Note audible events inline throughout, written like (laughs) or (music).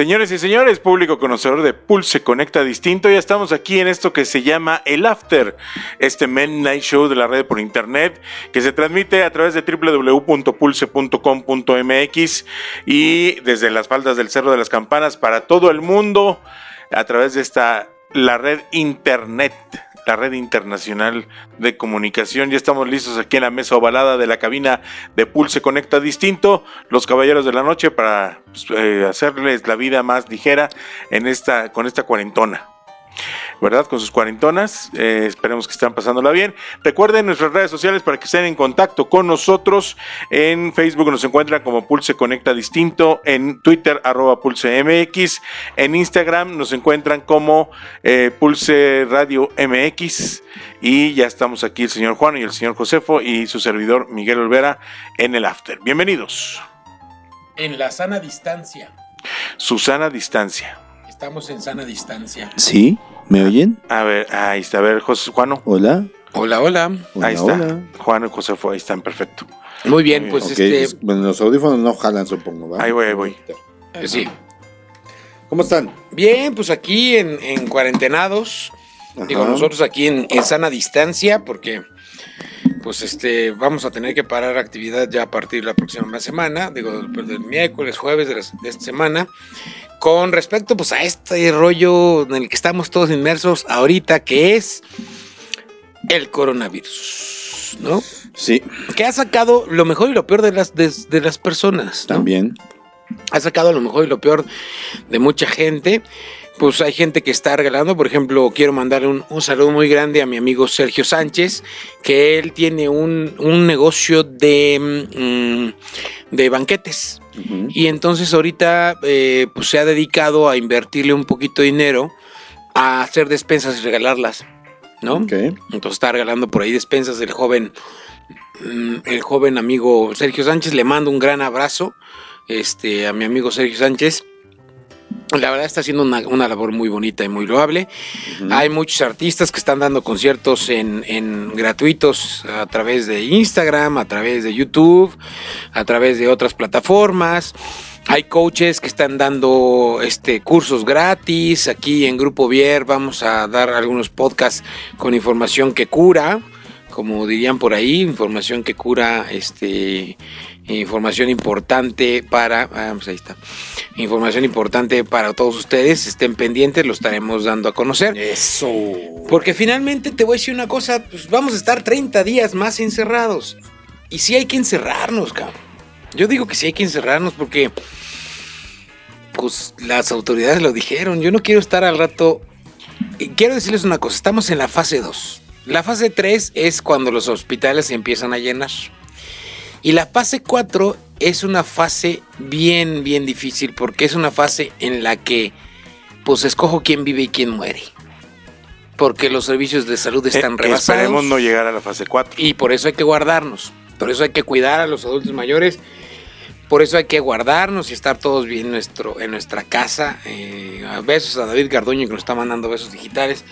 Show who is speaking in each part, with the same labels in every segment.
Speaker 1: Señores y señores, público conocedor de Pulse Conecta Distinto, ya estamos aquí en esto que se llama El After, este Men Night Show de la red por internet, que se transmite a través de www.pulse.com.mx y desde las faldas del Cerro de las Campanas para todo el mundo a través de esta, la red internet la red internacional de comunicación. Ya estamos listos aquí en la mesa ovalada de la cabina de Pulse Conecta Distinto, los caballeros de la noche, para pues, eh, hacerles la vida más ligera en esta, con esta cuarentona. ¿Verdad? Con sus cuarentonas. Eh, esperemos que estén pasándola bien. Recuerden nuestras redes sociales para que estén en contacto con nosotros. En Facebook nos encuentran como Pulse Conecta Distinto. En Twitter, arroba Pulse MX. En Instagram nos encuentran como eh, Pulse Radio MX. Y ya estamos aquí el señor Juan y el señor Josefo y su servidor Miguel Olvera en el After. Bienvenidos.
Speaker 2: En la sana distancia.
Speaker 1: Susana Distancia.
Speaker 2: Estamos en sana distancia.
Speaker 3: ¿Sí? ¿Me oyen?
Speaker 1: A ver, ahí está. A ver, José Juano.
Speaker 3: Hola.
Speaker 2: Hola, hola.
Speaker 3: Hola,
Speaker 1: ahí está.
Speaker 3: hola.
Speaker 1: Juan y José ahí están, perfecto.
Speaker 2: Muy bien,
Speaker 1: Muy
Speaker 2: pues este.
Speaker 3: es- bueno, los audífonos no jalan, supongo, ¿va?
Speaker 1: Ahí voy, ahí voy.
Speaker 2: eh, sí.
Speaker 3: ¿Cómo están?
Speaker 2: Bien, pues aquí en, en cuarentenados.
Speaker 3: Ajá.
Speaker 2: Digo, nosotros aquí en, en sana distancia, porque pues este vamos a tener que parar actividad ya a partir de la próxima semana, digo, del miércoles, jueves de, las- de esta semana. Con respecto pues a este rollo en el que estamos todos inmersos ahorita, que es el coronavirus, ¿no?
Speaker 3: Sí,
Speaker 2: Que ha sacado lo mejor y lo peor de las, de, de las personas. ¿no?
Speaker 3: también.
Speaker 2: ha sacado lo mejor y lo peor de mucha gente. Pues hay gente que está regalando, por ejemplo, quiero mandarle un, un saludo muy grande a mi amigo Sergio Sánchez, que él tiene un, un negocio de, mm, de banquetes. Y entonces ahorita eh, pues se ha dedicado a invertirle un poquito de dinero a hacer despensas y regalarlas, ¿no? Entonces está regalando por ahí despensas del joven, mm, el joven amigo Sergio Sánchez. Le mando un gran abrazo este, a mi amigo Sergio Sánchez. La verdad está haciendo una, una labor muy bonita y muy loable. Hay muchos artistas que están dando conciertos en, en gratuitos a través de Instagram, a través de YouTube, a través de otras plataformas. Hay coaches que están dando este cursos gratis. Aquí en Grupo Vier vamos a dar algunos podcasts con información que cura, como dirían por ahí, información que cura, este, información importante para, ah, pues ahí está, información importante para todos ustedes. Estén pendientes, lo estaremos dando a conocer.
Speaker 3: Eso.
Speaker 2: Porque finalmente te voy a decir una cosa, pues vamos a estar 30 días más encerrados. Y sí hay que encerrarnos, cabrón. Yo digo que sí hay que encerrarnos porque pues las autoridades lo dijeron. Yo no quiero estar al rato. Quiero decirles una cosa, estamos en la fase 2. La fase 3 es cuando los hospitales se empiezan a llenar. Y la fase 4 es una fase bien, bien difícil porque es una fase en la que pues escojo quién vive y quién muere. Porque los servicios de salud están
Speaker 1: Eh,
Speaker 2: rebasados.
Speaker 1: esperemos no llegar a la fase 4.
Speaker 2: Y por eso hay que guardarnos. Por eso hay que cuidar a los adultos mayores. Por eso hay que guardarnos y estar todos bien en, nuestro, en nuestra casa. Eh, besos a David Garduño que nos está mandando besos digitales.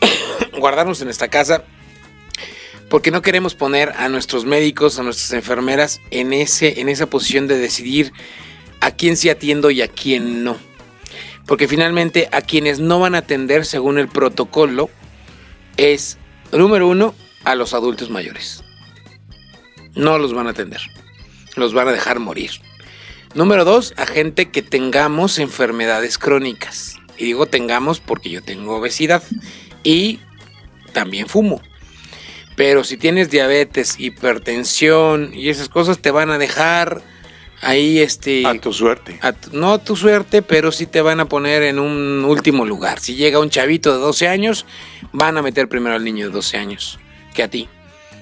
Speaker 2: (coughs) guardarnos en nuestra casa. Porque no queremos poner a nuestros médicos, a nuestras enfermeras en, ese, en esa posición de decidir a quién sí atiendo y a quién no. Porque finalmente a quienes no van a atender según el protocolo es, número uno, a los adultos mayores. No los van a atender. los van a dejar morir. Número dos, a gente que tengamos enfermedades crónicas. Y digo tengamos porque yo tengo obesidad y también fumo. Pero si tienes diabetes, hipertensión y esas cosas te van a dejar ahí este
Speaker 1: A tu suerte.
Speaker 2: a tu- no a tu suerte, pero sí te van a poner en un último lugar. Si llega un chavito de 12 años, van a meter primero al niño de 12 años que a ti.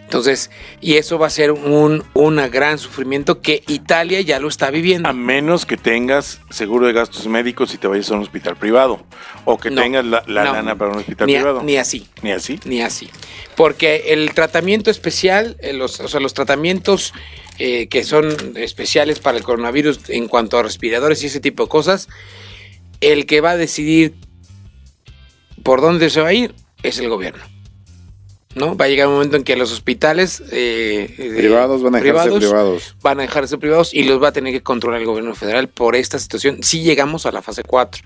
Speaker 2: Entonces, y eso va a ser un una gran sufrimiento que Italia ya lo está viviendo.
Speaker 1: A menos que tengas seguro de gastos médicos y te vayas a un hospital privado. O que
Speaker 2: No,
Speaker 1: tengas la, la
Speaker 2: no.
Speaker 1: lana para un hospital
Speaker 2: ni, a-
Speaker 1: privado.
Speaker 2: ni así.
Speaker 1: Ni así.
Speaker 2: Ni así. Porque el tratamiento especial, eh, los, o sea, los tratamientos eh, que son especiales para el coronavirus en cuanto a respiradores y ese tipo de cosas, el que va a decidir por dónde se va a ir es el gobierno. ¿No? Va a llegar un momento en que los hospitales eh, eh,
Speaker 3: Privados van a dejarse privados.
Speaker 2: van a dejar de ser privados y los va a tener que controlar el gobierno federal por esta situación si llegamos a la fase 4.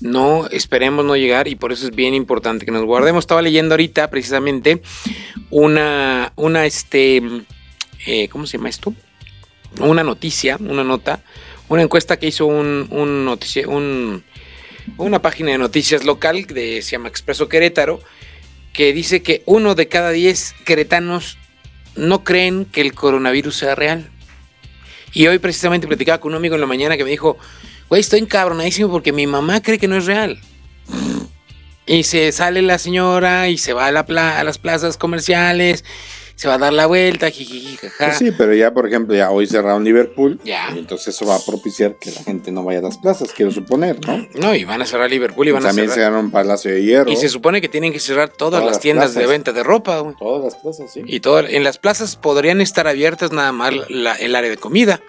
Speaker 2: No esperemos no llegar y por eso es bien importante que nos guardemos. Estaba leyendo ahorita precisamente una, una este, eh, ¿cómo se llama esto? Una noticia, una nota, una encuesta que hizo un, un noticia, un, una página de noticias local de, se llama Expreso Querétaro, que dice que uno de cada diez queretanos no creen que el coronavirus sea real. Y hoy precisamente platicaba con un amigo en la mañana que me dijo, güey, estoy encabronadísimo porque mi mamá cree que no es real. Y se sale la señora y se va a, la pla- a las plazas comerciales, se va a dar la vuelta, jijiji, jaja.
Speaker 3: Pues sí, pero ya, por ejemplo, ya hoy cerraron Liverpool.
Speaker 2: Ya.
Speaker 3: Y entonces eso va a propiciar que la gente no vaya a las plazas, quiero suponer, ¿no?
Speaker 2: No, y van a cerrar Liverpool y van
Speaker 3: También
Speaker 2: a cerrar.
Speaker 3: cerraron Palacio de Hierro.
Speaker 2: Y se supone que tienen que cerrar todas,
Speaker 3: Todas
Speaker 2: las
Speaker 3: las
Speaker 2: tiendas de venta de ropa, güey.
Speaker 3: Todas las plazas, sí.
Speaker 2: Y todo, en las plazas podrían estar abiertas nada más la- el área de comida.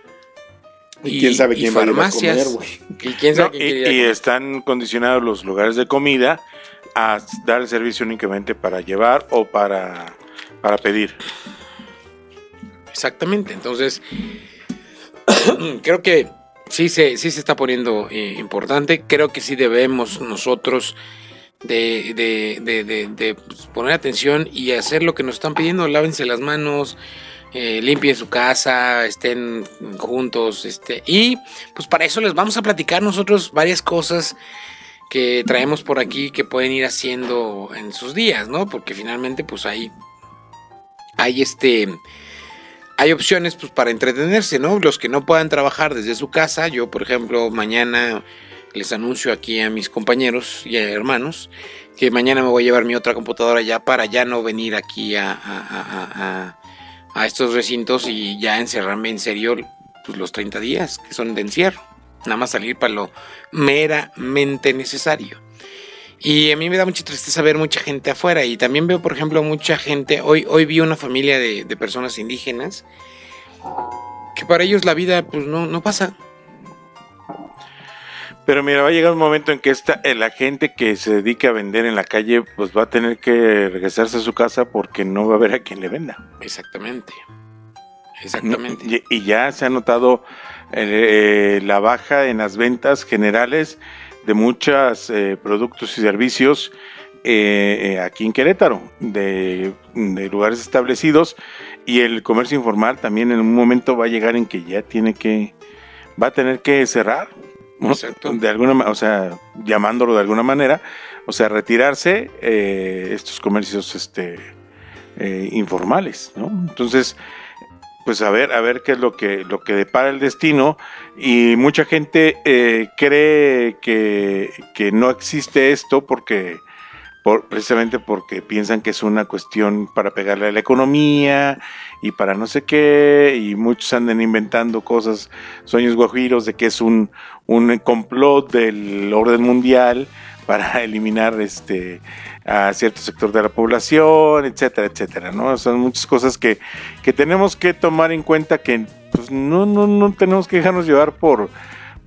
Speaker 3: Y quién sabe quién va a ir a
Speaker 2: farmacias.
Speaker 3: comer, güey.
Speaker 2: Y quién sabe
Speaker 1: No,
Speaker 2: quién
Speaker 1: y, y están condicionados los lugares de comida a dar el servicio únicamente para llevar o para, para pedir.
Speaker 2: Exactamente. Entonces, (clears throat) creo que sí se, sí se está poniendo eh, importante. Creo que sí debemos nosotros de, pues, poner atención y hacer lo que nos están pidiendo. Lávense las manos. eh, limpien su casa, estén juntos, este, y pues para eso les vamos a platicar nosotros varias cosas que traemos por aquí que pueden ir haciendo en sus días, ¿no? Porque finalmente, pues ahí hay este hay opciones pues para entretenerse, ¿no? Los que no puedan trabajar desde su casa, yo por ejemplo mañana les anuncio aquí a mis compañeros y hermanos que mañana me voy a llevar mi otra computadora ya para ya no venir aquí a estos recintos y ya encerrarme en serio pues, los 30 días que son de encierro. Nada más salir para lo meramente necesario. Y a mí me da mucha tristeza ver mucha gente afuera. Y también veo, por ejemplo, mucha gente. Hoy, hoy vi una familia de, de personas indígenas que para ellos la vida pues no, no pasa.
Speaker 1: Pero mira, va a llegar un momento en que esta, eh, la gente que se dedica a vender en la calle, pues va a tener que regresarse a su casa porque no va a haber a quien le venda.
Speaker 2: Exactamente. Exactamente.
Speaker 1: Y, y ya se ha notado eh, eh, la baja en las ventas generales de muchos productos y servicios eh, eh, aquí en Querétaro, de, de lugares establecidos, y el comercio informal también en un momento va a llegar en que ya tiene que, va a tener que cerrar, ¿no?
Speaker 2: Exacto.
Speaker 1: de alguna, o sea, llamándolo de alguna manera, o sea, retirarse eh, estos comercios, este, eh, informales, ¿no? Entonces, pues a ver, a ver qué es lo que, lo que depara el destino. Y mucha gente eh, cree que, que no existe esto porque por, precisamente porque piensan que es una cuestión para pegarle a la economía y para no sé qué, y muchos andan inventando cosas, sueños guajiros de que es un, un complot del orden mundial para (laughs) eliminar este a cierto sector de la población, etcétera, etcétera, ¿no? Son muchas cosas que, que tenemos que tomar en cuenta que pues no, no, no tenemos que dejarnos llevar por,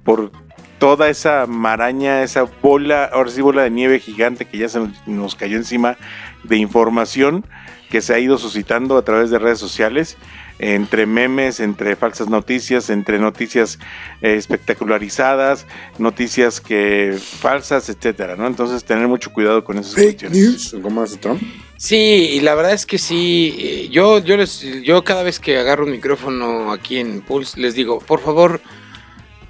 Speaker 1: por toda esa maraña, esa bola, ahora sí bola de nieve gigante que ya se nos- cayó encima de información que se ha ido suscitando a través de redes sociales, entre memes, entre falsas noticias, entre noticias eh, espectacularizadas, noticias que falsas, etcétera, ¿no? Entonces tener mucho cuidado con esas
Speaker 3: Fake
Speaker 1: cuestiones.
Speaker 3: news. ¿Cómo hace Trump?
Speaker 2: Sí, y la verdad es que sí. eh, Yo, yo, les, yo cada vez que agarro un micrófono aquí en Pulse les digo, por favor,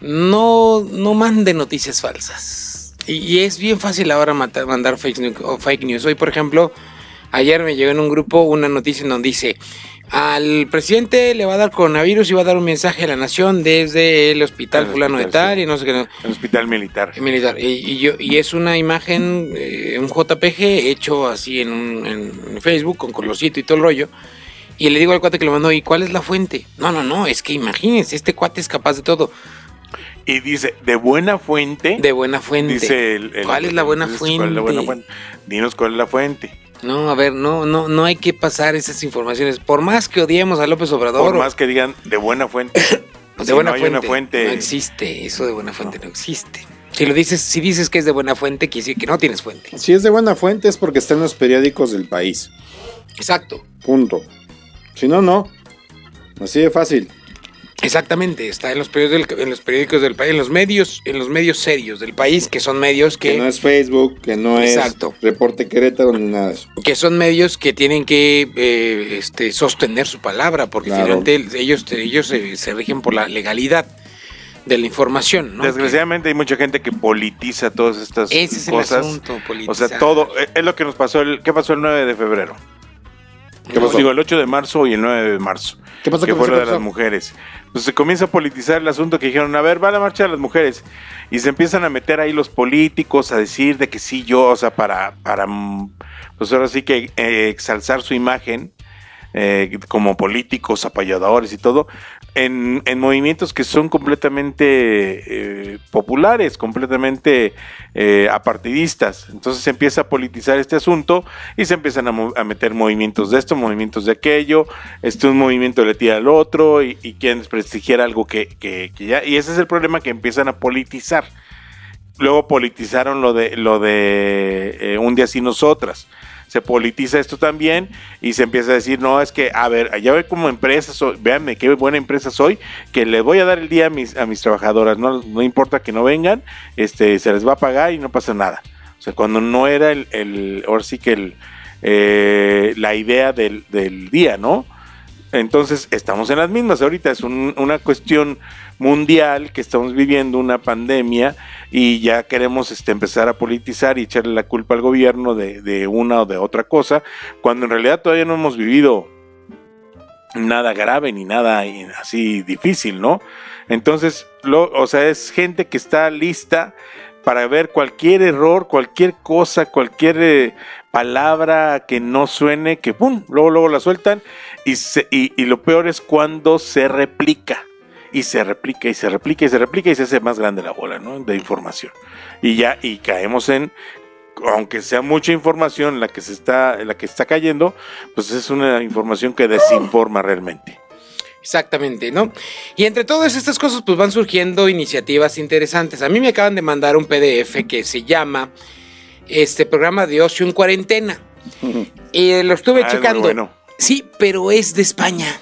Speaker 2: no, no mande noticias falsas. Y, y es bien fácil ahora mandar fake, news- o fake news. Hoy, por ejemplo, ayer me llegó en un grupo una noticia en donde dice, al presidente le va a dar coronavirus y va a dar un mensaje a la nación desde el hospital
Speaker 1: El
Speaker 2: fulano de tal
Speaker 1: sí.
Speaker 2: y no sé qué.
Speaker 1: El hospital militar.
Speaker 2: Militar. Y, y yo, y es una imagen, eh, un JPG hecho así en, un- en Facebook con colorcito y todo el rollo. Y le digo al cuate que lo mandó, ¿y cuál es la fuente? No, no, no, es que imagínense, este cuate es capaz de todo.
Speaker 1: Y dice, de buena fuente.
Speaker 2: De buena fuente.
Speaker 1: dice el, el-
Speaker 2: ¿Cuál es la buena fuente?
Speaker 1: ¿cuál es la buena fuente? Dinos cuál es la fuente.
Speaker 2: No, a ver, no, no, no hay que pasar esas informaciones. Por más que odiemos a López Obrador.
Speaker 1: Por más que digan de buena fuente. (coughs)
Speaker 2: de
Speaker 1: Si
Speaker 2: buena
Speaker 1: no hay
Speaker 2: fuente.
Speaker 1: una fuente.
Speaker 2: No existe, eso de buena fuente no, existe. Si lo dices, si dices que es de buena fuente, quiere decir que no tienes fuente.
Speaker 3: Si es de buena fuente es porque está en los periódicos del país.
Speaker 2: Exacto.
Speaker 3: Punto. Si no, no. Así de fácil.
Speaker 2: Exactamente, está en los periódicos del, en los periódicos del país, en los medios, en los medios serios del país, que son medios
Speaker 3: Que
Speaker 2: que,
Speaker 3: no es Facebook, que no
Speaker 2: Exacto.
Speaker 3: es Reporte Querétaro ni nada de eso.
Speaker 2: que son medios que tienen que eh, este, sostener su palabra, porque
Speaker 3: Claro.
Speaker 2: finalmente ellos, ellos se, se rigen por la legalidad de la información, ¿no?
Speaker 1: Desgraciadamente hay mucha gente que politiza todas estas
Speaker 2: Que ese es el
Speaker 1: cosas.
Speaker 2: asunto,
Speaker 1: o
Speaker 2: politizar.
Speaker 1: sea, todo eh, es lo que nos pasó el ¿qué pasó el 9 de febrero?
Speaker 2: ¿Qué
Speaker 1: ¿Qué
Speaker 2: pasó?
Speaker 1: Digo, el 8 de marzo y el 9 de marzo.
Speaker 3: ¿Qué pasó
Speaker 1: que fue lo
Speaker 3: ¿Qué
Speaker 1: de las mujeres. Pues se comienza a politizar el asunto que dijeron, a ver, va la marcha de las mujeres. Y se empiezan a meter ahí los políticos a decir de que sí, yo, o sea, para, para pues ahora sí que eh, exalzar su imagen eh, como políticos, apoyadores y todo, en, en movimientos que son completamente eh, populares, completamente eh, apartidistas. Entonces se empieza a politizar este asunto y se empiezan a, meter movimientos de esto, movimientos de aquello, este un movimiento le tira al otro y, y quieren desprestigiar algo que, que- que ya, y ese es el problema que empiezan a politizar. Luego politizaron lo de lo de eh, un día sin nosotras. Se politiza esto también y se empieza a decir, no, es que, a ver, allá ve como empresa soy, véanme qué buena empresa soy, que le voy a dar el día a mis, a mis trabajadoras, no, no importa que no vengan, este, se les va a pagar y no pasa nada. O sea, cuando no era el, ahora sí que eh, la idea del, del día, ¿no? Entonces, estamos en las mismas. Ahorita es un- una cuestión mundial que estamos viviendo una pandemia y ya queremos este, empezar a politizar y echarle la culpa al gobierno de, de una o de otra cosa, cuando en realidad todavía no hemos vivido nada grave ni nada así difícil, ¿no? Entonces, lo, o sea, es gente que está lista para ver cualquier error, cualquier cosa, cualquier eh, palabra que no suene, que pum, luego, luego la sueltan y, y lo peor es cuando se replica. Y se replica y se replica y se replica y se hace más grande la bola, ¿no? De información. Y ya, y caemos en, aunque sea mucha información la que se está, la que está cayendo, pues es una información que desinforma realmente.
Speaker 2: Exactamente, ¿no? Y entre todas estas cosas, pues van surgiendo iniciativas interesantes. A mí me acaban de mandar un PDF que se llama este programa de ocio en cuarentena. Y lo estuve
Speaker 1: Ah, es
Speaker 2: checando.
Speaker 1: bueno.
Speaker 2: Sí, pero es de España.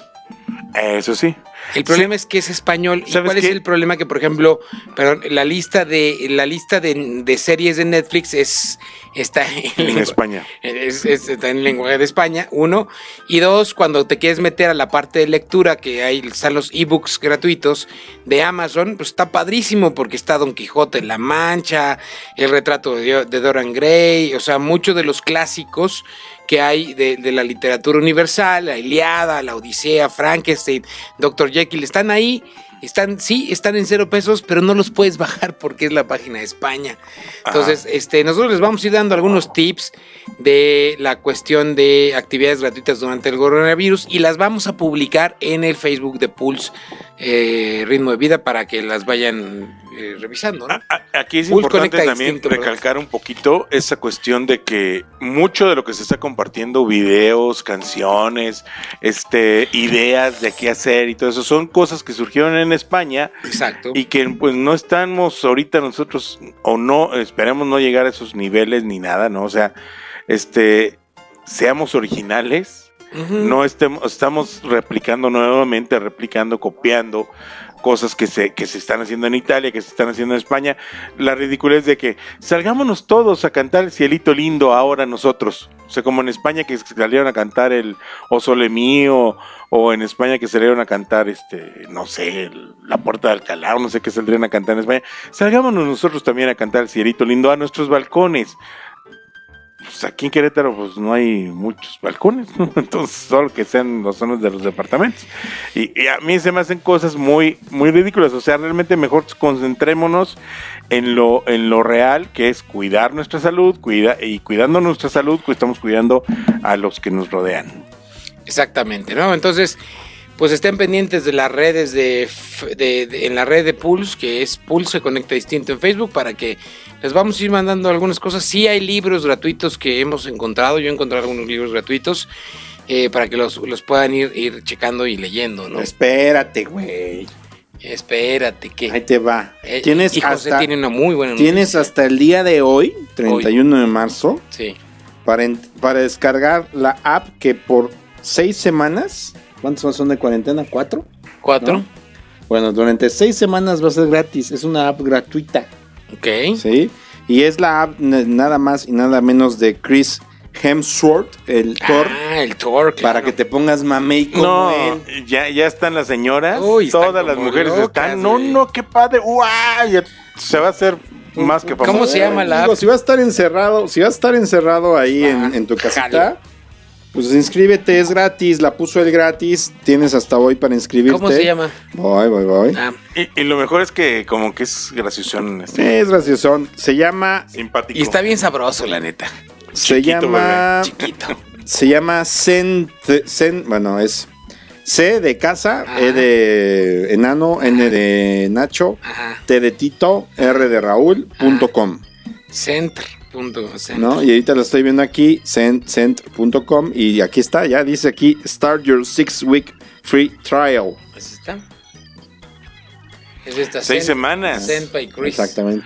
Speaker 1: Eso sí.
Speaker 2: El problema es que es español. ¿Y
Speaker 1: ¿Sabes
Speaker 2: cuál es el problema? Que, por ejemplo, perdón, la lista de la lista de, de series de Netflix es está en,
Speaker 1: En
Speaker 2: lengua-
Speaker 1: España.
Speaker 2: es- es- está en lenguaje de España, uno. Y dos, cuando te quieres meter a la parte de lectura, que hay están los ebooks gratuitos de Amazon, pues está padrísimo porque está Don Quijote la Mancha, el retrato de, de Dorian Gray, o sea, muchos de los clásicos que hay de, de la literatura universal, la Iliada, la Odisea, Frankenstein, Dr. Jekyll, están ahí. Están, sí, están en cero pesos, pero no los puedes (laughs) bajar porque es la página de España. Entonces, este, nosotros les vamos a ir dando algunos tips de la cuestión de actividades gratuitas durante el coronavirus y las vamos a publicar en el Facebook de Pulse eh, Ritmo de Vida para que las vayan eh, revisando. ¿no?
Speaker 1: A- a- Aquí es importante también
Speaker 2: distinto, ¿verdad?
Speaker 1: recalcar un poquito esa cuestión de que mucho de lo que se está compartiendo, videos, canciones, este, ideas de qué hacer y todo eso, son cosas que surgieron en España
Speaker 2: Exacto.
Speaker 1: y que pues no estamos ahorita nosotros o no esperemos no llegar a esos niveles ni nada, ¿no? O sea, este seamos originales, No estemos, estamos replicando nuevamente, replicando, copiando cosas que se, que se están haciendo en Italia, que se están haciendo en España. La ridiculez de que salgámonos todos a cantar el cielito lindo ahora nosotros. O sea, como en España que salieron a cantar el O Sole Mío, o en España que salieron a cantar, este, no sé, la Puerta de Alcalá, o no sé qué saldrían a cantar en España. Salgámonos nosotros también a cantar el cielito lindo a nuestros balcones. Pues aquí en Querétaro pues no hay muchos balcones, ¿no? (laughs) entonces solo que sean los zonas de los departamentos. Y, a mí se me hacen cosas muy, muy ridículas, o sea, realmente mejor concentrémonos en lo, en lo real, que es cuidar nuestra salud, cuida, y cuidando nuestra salud, pues estamos cuidando a los que nos rodean.
Speaker 2: Exactamente, ¿no? Entonces, pues estén pendientes de las redes de, en la red de Pulse, que es Pulse se conecta distinto en Facebook, para que les vamos a ir mandando algunas cosas. Sí hay libros gratuitos que hemos encontrado, yo he encontrado algunos libros gratuitos eh, para que los, los puedan ir, ir checando y leyendo, ¿no?
Speaker 3: Espérate, güey.
Speaker 2: Espérate, que
Speaker 3: Ahí te va.
Speaker 2: Eh,
Speaker 3: tienes
Speaker 2: y José
Speaker 3: hasta,
Speaker 2: tiene una muy buena
Speaker 3: tienes
Speaker 2: noticia.
Speaker 3: hasta el día de hoy, 31 de marzo,
Speaker 2: Sí.
Speaker 3: para, para descargar la app que por seis semanas, ¿cuántos son de cuarentena? ¿Cuatro?
Speaker 2: ¿Cuatro?
Speaker 3: ¿No? Bueno, durante seis semanas va a ser gratis. Es una app gratuita.
Speaker 2: Ok.
Speaker 3: ¿Sí? Y es la app nada más y nada menos de Chris Hemsworth, el Thor,
Speaker 2: Ah, el Thor, claro.
Speaker 3: para que te pongas mamey como
Speaker 1: No,
Speaker 3: él.
Speaker 1: ya, ya están las señoras,
Speaker 2: Uy, están
Speaker 1: todas las mujeres
Speaker 2: locas,
Speaker 1: están, no, no, qué padre. Ya se va a hacer más que famoso.
Speaker 2: ¿Cómo se llama la
Speaker 3: Digo,
Speaker 2: app?
Speaker 3: si vas a estar encerrado, si vas a estar encerrado ahí
Speaker 2: Ah,
Speaker 3: en, en tu casita. Pues inscríbete, es gratis, la puso él gratis, tienes hasta hoy para inscribirte.
Speaker 2: ¿Cómo se llama?
Speaker 3: Voy, voy, voy.
Speaker 2: Ah,
Speaker 1: Y, y lo mejor es que como que es graciosón, este,
Speaker 3: Es gracioso. Se llama,
Speaker 1: simpático.
Speaker 2: y está bien sabroso, la neta.
Speaker 3: se
Speaker 1: Chiquito,
Speaker 3: llama,
Speaker 2: Chiquito.
Speaker 3: se llama Zen, Zen- bueno, es C de casa,
Speaker 2: Ajá.
Speaker 3: E de enano, N de Nacho,
Speaker 2: Ajá.
Speaker 3: T de Tito, R de Raúl, punto ¿no? Y ahorita lo estoy viendo aquí, cent- cent.com, y aquí está, ya dice aquí, start your six week free trial.
Speaker 2: Así está. Es de esta
Speaker 1: Seis
Speaker 2: Zen-
Speaker 1: semanas.
Speaker 2: Zen by Chris.
Speaker 3: Exactamente.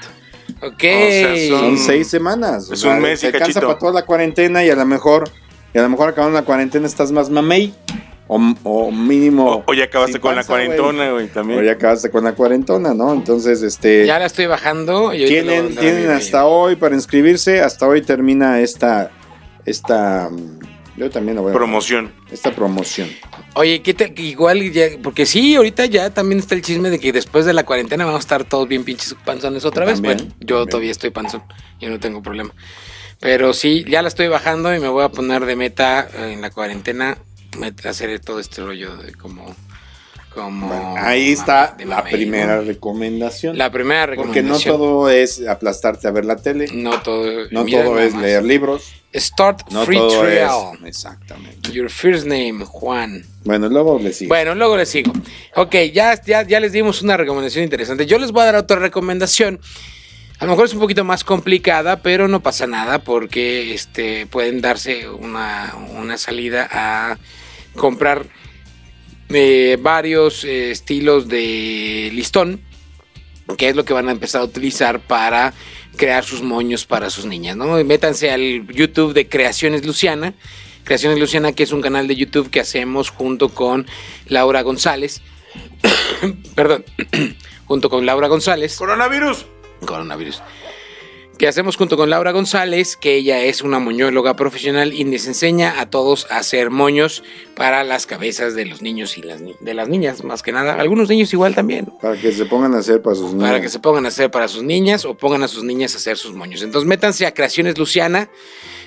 Speaker 2: Ok.
Speaker 1: sea,
Speaker 3: Son
Speaker 1: Son-
Speaker 3: seis semanas.
Speaker 1: es un mes y
Speaker 3: Te alcanza para toda la cuarentena y a lo mejor, y a lo mejor acabando la cuarentena estás más mamey. O, o mínimo.
Speaker 1: O, o ya acabaste con la
Speaker 3: panza,
Speaker 1: cuarentona, güey,
Speaker 3: O
Speaker 1: también.
Speaker 3: ya acabaste con la cuarentona, ¿no? Entonces, este.
Speaker 2: Ya la estoy bajando. y
Speaker 3: tienen tienen hasta hoy para inscribirse. Hasta hoy termina esta. Esta. mm, Yo también lo voy a.
Speaker 1: Promoción.
Speaker 3: Esta promoción.
Speaker 2: Oye, ¿qué tal? Igual, ya, porque sí, ahorita ya también está el chisme de que después de la cuarentena vamos a estar todos bien pinches panzones otra vez. Bueno, yo
Speaker 3: también.
Speaker 2: todavía estoy panzón, yo no tengo problema. Pero sí, ya la estoy bajando y me voy a poner de meta en la cuarentena hacer todo este rollo de como. como
Speaker 3: Bueno, ahí está la
Speaker 2: mamey,
Speaker 3: primera
Speaker 2: ¿no?
Speaker 3: recomendación.
Speaker 2: La primera
Speaker 3: Porque no
Speaker 2: recomendación.
Speaker 3: todo es aplastarte a ver la tele.
Speaker 2: No todo.
Speaker 3: No todo es
Speaker 2: más.
Speaker 3: leer libros.
Speaker 2: Start
Speaker 3: No
Speaker 2: free
Speaker 3: todo
Speaker 2: trial.
Speaker 3: es. Exactamente.
Speaker 2: Your first name, Juan.
Speaker 3: Bueno, luego le sigo.
Speaker 2: Bueno, luego les sigo. Ok, ya, ya, ya les dimos una recomendación interesante. Yo les voy a dar otra recomendación. A lo mejor es un poquito más complicada, pero no pasa nada porque este, pueden darse una, una salida a comprar eh, varios eh, estilos de listón, que es lo que van a empezar a utilizar para crear sus moños para sus niñas, ¿no? Y Métanse al YouTube de Creaciones Luciana. Creaciones Luciana, que es un canal de YouTube que hacemos junto con Laura González. (coughs) Perdón. (coughs) junto con Laura González
Speaker 1: Coronavirus.
Speaker 2: coronavirus. Que hacemos junto con Laura González, que ella es una moñóloga profesional y les enseña a todos a hacer moños para las cabezas de los niños y las ni- de las niñas, más que nada. Algunos niños igual también. ¿no?
Speaker 3: Para que se pongan a hacer para sus niños.
Speaker 2: Para que se pongan a hacer para sus niñas o pongan a sus niñas a hacer sus moños. Entonces métanse a Creaciones Luciana.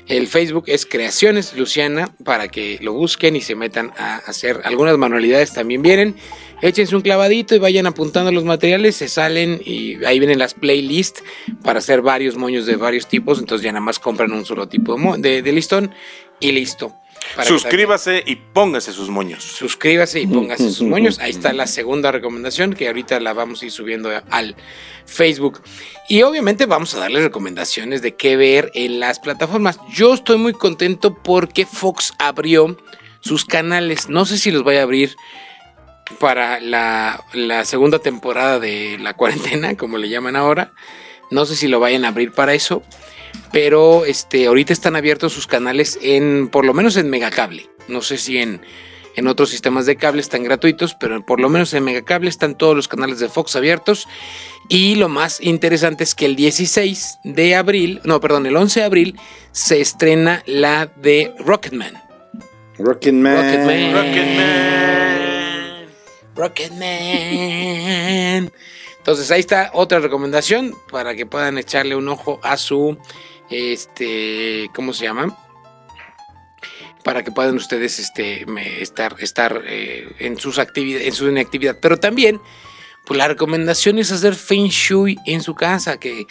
Speaker 2: El Facebook es Creaciones Luciana para que lo busquen y se metan a hacer algunas manualidades también vienen. Échense un clavadito y vayan apuntando los materiales, se salen y ahí vienen las playlists para hacer varios moños de varios tipos. Entonces ya nada más compran un solo tipo de, de- de listón y listo.
Speaker 1: Suscríbase y póngase sus moños.
Speaker 2: suscríbase y póngase sus moños. Ahí está la (laughs) segunda recomendación que ahorita la vamos a ir subiendo al Facebook. Y obviamente vamos a darles recomendaciones de qué ver en las plataformas. Yo estoy muy contento porque Fox abrió sus canales. No sé si los vaya a abrir para la, la segunda temporada de la cuarentena, (laughs) como le llaman ahora. No sé si lo vayan a abrir para eso. pero este, ahorita están abiertos sus canales en, por lo menos en Megacable. No sé si en, en otros sistemas de cable están gratuitos, pero por lo menos en Megacable están todos los canales de Fox abiertos. Y lo más interesante es que el 16 de abril, no, perdón, el 11 de abril se estrena la de Rocketman.
Speaker 3: Rocketman.
Speaker 2: Rocketman.
Speaker 1: Rocketman.
Speaker 2: Rocketman. Entonces ahí está otra recomendación para que puedan echarle un ojo a su, este, ¿cómo se llama? Para que puedan ustedes, este, estar, estar eh, en sus actividades, en su inactividad. Pero también, pues la recomendación es hacer feng shui en su casa, que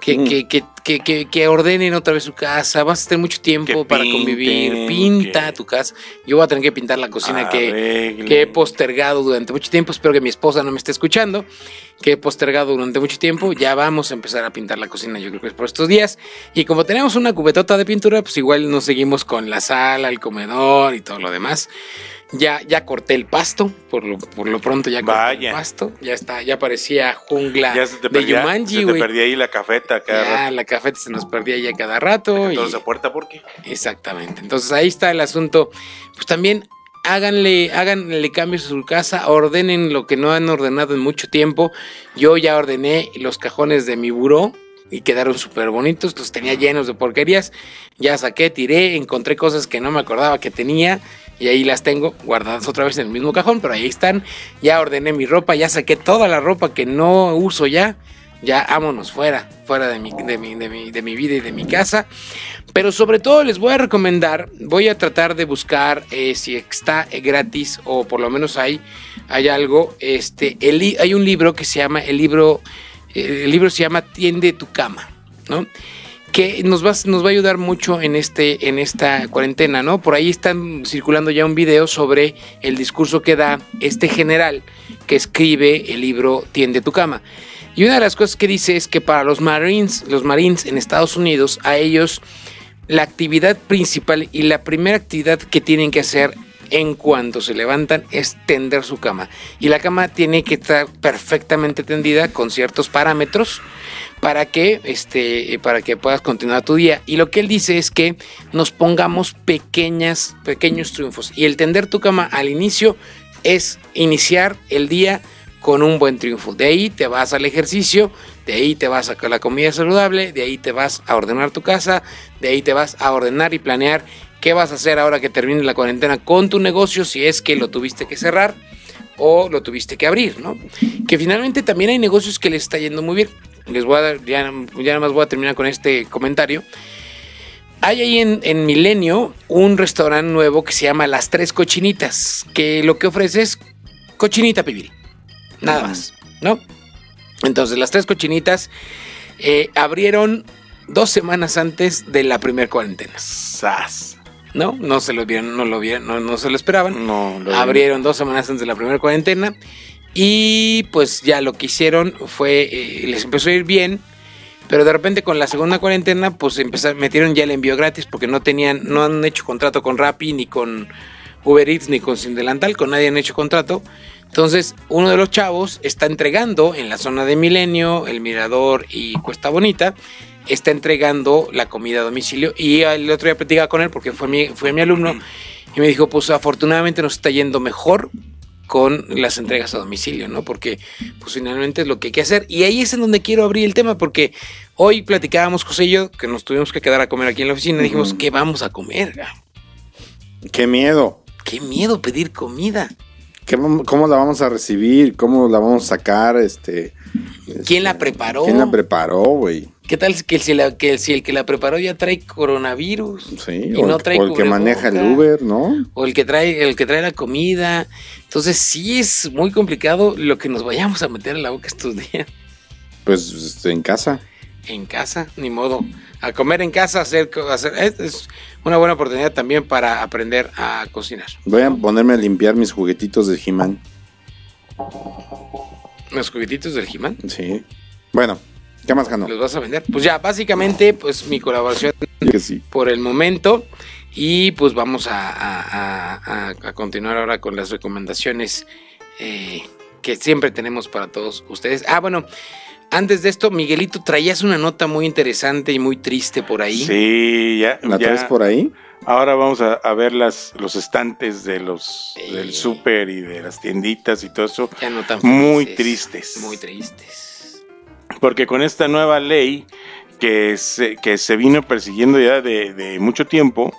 Speaker 2: que,
Speaker 3: Mm.
Speaker 2: que, que, que, que- que ordenen otra vez su casa, vas a tener mucho tiempo para
Speaker 1: pinten,
Speaker 2: convivir, pinta tu casa. Yo voy a tener que pintar la cocina que, que he postergado durante mucho tiempo. Espero que mi esposa no me esté escuchando. Que he postergado durante mucho tiempo. Ya vamos a empezar a pintar la cocina. Yo creo que es por estos días. Y como tenemos una cubetota de pintura, pues igual nos seguimos con la sala, el comedor y todo lo demás. Ya, ya corté el pasto. Por lo, por lo pronto ya corté
Speaker 1: Vaya.
Speaker 2: el pasto. Ya está, ya parecía jungla
Speaker 1: Ya se te
Speaker 2: de
Speaker 1: perdía,
Speaker 2: Yumanji,
Speaker 1: se te
Speaker 2: güey.
Speaker 1: perdía ahí la cafeta cada
Speaker 2: Ya,
Speaker 1: rato.
Speaker 2: la cafeta se nos perdía ya cada rato.
Speaker 1: Entonces, ¿a puerta por qué?
Speaker 2: Exactamente. Entonces ahí está el asunto. Pues también háganle, háganle cambios a su casa, ordenen lo que no han ordenado en mucho tiempo. Yo ya ordené los cajones de mi buró y quedaron súper bonitos. Los tenía llenos de porquerías. Ya saqué, tiré, encontré cosas que no me acordaba que tenía. Y ahí las tengo guardadas otra vez en el mismo cajón, pero ahí están. Ya ordené mi ropa, ya saqué toda la ropa que no uso ya. Ya vámonos fuera, fuera de mi, de mi, de mi, de mi vida y de mi casa. Pero sobre todo les voy a recomendar, voy a tratar de buscar eh, si está gratis o por lo menos hay, hay algo. Este, el hay un libro que se llama, el libro, eh, el libro se llama Tiende tu cama, ¿no? Que nos va, a ayudar mucho en, este, en esta cuarentena, ¿no? Por ahí están circulando ya un video sobre el discurso que da este general que escribe el libro Tiende tu cama. Y una de las cosas que dice es que para los Marines, los Marines en Estados Unidos, a ellos la actividad principal y la primera actividad que tienen que hacer en cuanto se levantan es tender su cama. Y la cama tiene que estar perfectamente tendida con ciertos parámetros para que, este, para que puedas continuar tu día. Y lo que él dice es que nos pongamos pequeñas, pequeños triunfos. Y el tender tu cama al inicio es iniciar el día con un buen triunfo. De ahí te vas al ejercicio, de ahí te vas a la comida saludable, de ahí te vas a ordenar tu casa, de ahí te vas a ordenar y planear qué vas a hacer ahora que termine la cuarentena con tu negocio, si es que lo tuviste que cerrar o lo tuviste que abrir, ¿no? Que finalmente también hay negocios que les está yendo muy bien. Les voy a dar, ya, ya nada más voy a terminar con este comentario. Hay ahí en, en Milenio un restaurante nuevo que se llama Las Tres Cochinitas, que lo que ofrece es cochinita pibil. Nada más, ¿no? Entonces, las tres cochinitas eh, abrieron dos semanas antes de la primera cuarentena.
Speaker 1: Sas.
Speaker 2: ¿No? No se lo vieron, no lo vieron, no, no se lo esperaban.
Speaker 1: No, lo
Speaker 2: Abrieron dos semanas antes de la primera cuarentena. Y pues ya lo que hicieron fue, eh, les empezó a ir bien. Pero de repente con la segunda cuarentena, pues empezaron, metieron ya el envío gratis porque no tenían, no han hecho contrato con Rappi, ni con Uber Eats, ni con Sin Delantal, con nadie han hecho contrato. Entonces, uno de los chavos está entregando en la zona de Milenio, El Mirador y Cuesta Bonita, está entregando la comida a domicilio. Y el otro día platicaba con él porque fue mi, fue mi alumno y me dijo, pues afortunadamente nos está yendo mejor con las entregas a domicilio, ¿no? Porque pues finalmente es lo que hay que hacer. Y ahí es en donde quiero abrir el tema, porque hoy platicábamos José y yo, que nos tuvimos que quedar a comer aquí en la oficina, y dijimos, ¿qué vamos a comer?
Speaker 3: Qué miedo.
Speaker 2: Qué miedo pedir comida.
Speaker 3: ¿Qué vam- ¿Cómo la vamos a recibir? ¿Cómo la vamos a sacar? Este,
Speaker 2: ¿Quién la
Speaker 3: este,
Speaker 2: preparó?
Speaker 3: ¿Quién la preparó, güey?
Speaker 2: ¿Qué tal si que si, la- que si el que la preparó ya trae coronavirus?
Speaker 3: Sí,
Speaker 2: Y
Speaker 3: o,
Speaker 2: no
Speaker 3: el-
Speaker 2: trae
Speaker 3: o el que maneja el. Uber, ¿no?
Speaker 2: O el que trae, el que trae la comida. Entonces sí es muy complicado lo que nos vayamos a meter en la boca estos días.
Speaker 3: Pues este, en casa.
Speaker 2: En casa, ni modo. A comer en casa, hacer, hacer es, una buena oportunidad también para aprender a cocinar.
Speaker 3: Voy a ponerme a limpiar mis juguetitos de He-Man.
Speaker 2: Los juguetitos del He-Man,
Speaker 3: Sí. Bueno, ¿qué más ganó?
Speaker 2: ¿los vas a vender? Pues ya, básicamente, pues mi colaboración
Speaker 3: Que sí.
Speaker 2: por el momento. Y pues vamos a, a- a- a- a continuar ahora con las recomendaciones eh, que siempre tenemos para todos ustedes. Ah, bueno, Antes de esto, Miguelito, traías una nota muy interesante y muy triste por ahí.
Speaker 1: Sí, ya.
Speaker 3: ¿La
Speaker 1: ya.
Speaker 3: traes por ahí?
Speaker 1: Ahora vamos a, a ver las, los estantes de los
Speaker 2: Sí.
Speaker 1: del súper y de las tienditas y todo eso.
Speaker 2: Ya no tan
Speaker 1: Muy
Speaker 2: felices,
Speaker 1: tristes.
Speaker 2: Muy tristes.
Speaker 1: Porque con esta nueva ley que se, que se vino persiguiendo ya de, mucho tiempo,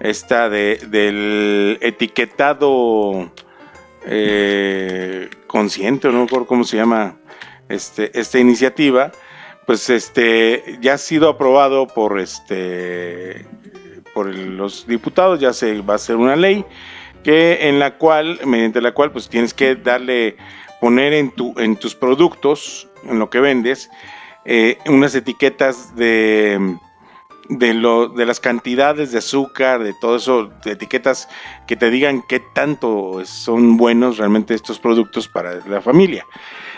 Speaker 1: esta de, del etiquetado eh, consciente, no me acuerdo cómo se llama este, esta iniciativa, pues este ya ha sido aprobado por este por los diputados, ya se va a hacer una ley que en la cual, mediante la cual, pues tienes que darle, poner en tu, en tus productos, en lo que vendes, eh, unas etiquetas de de lo de las cantidades de azúcar, de todo eso, de etiquetas que te digan qué tanto son buenos realmente estos productos para la familia.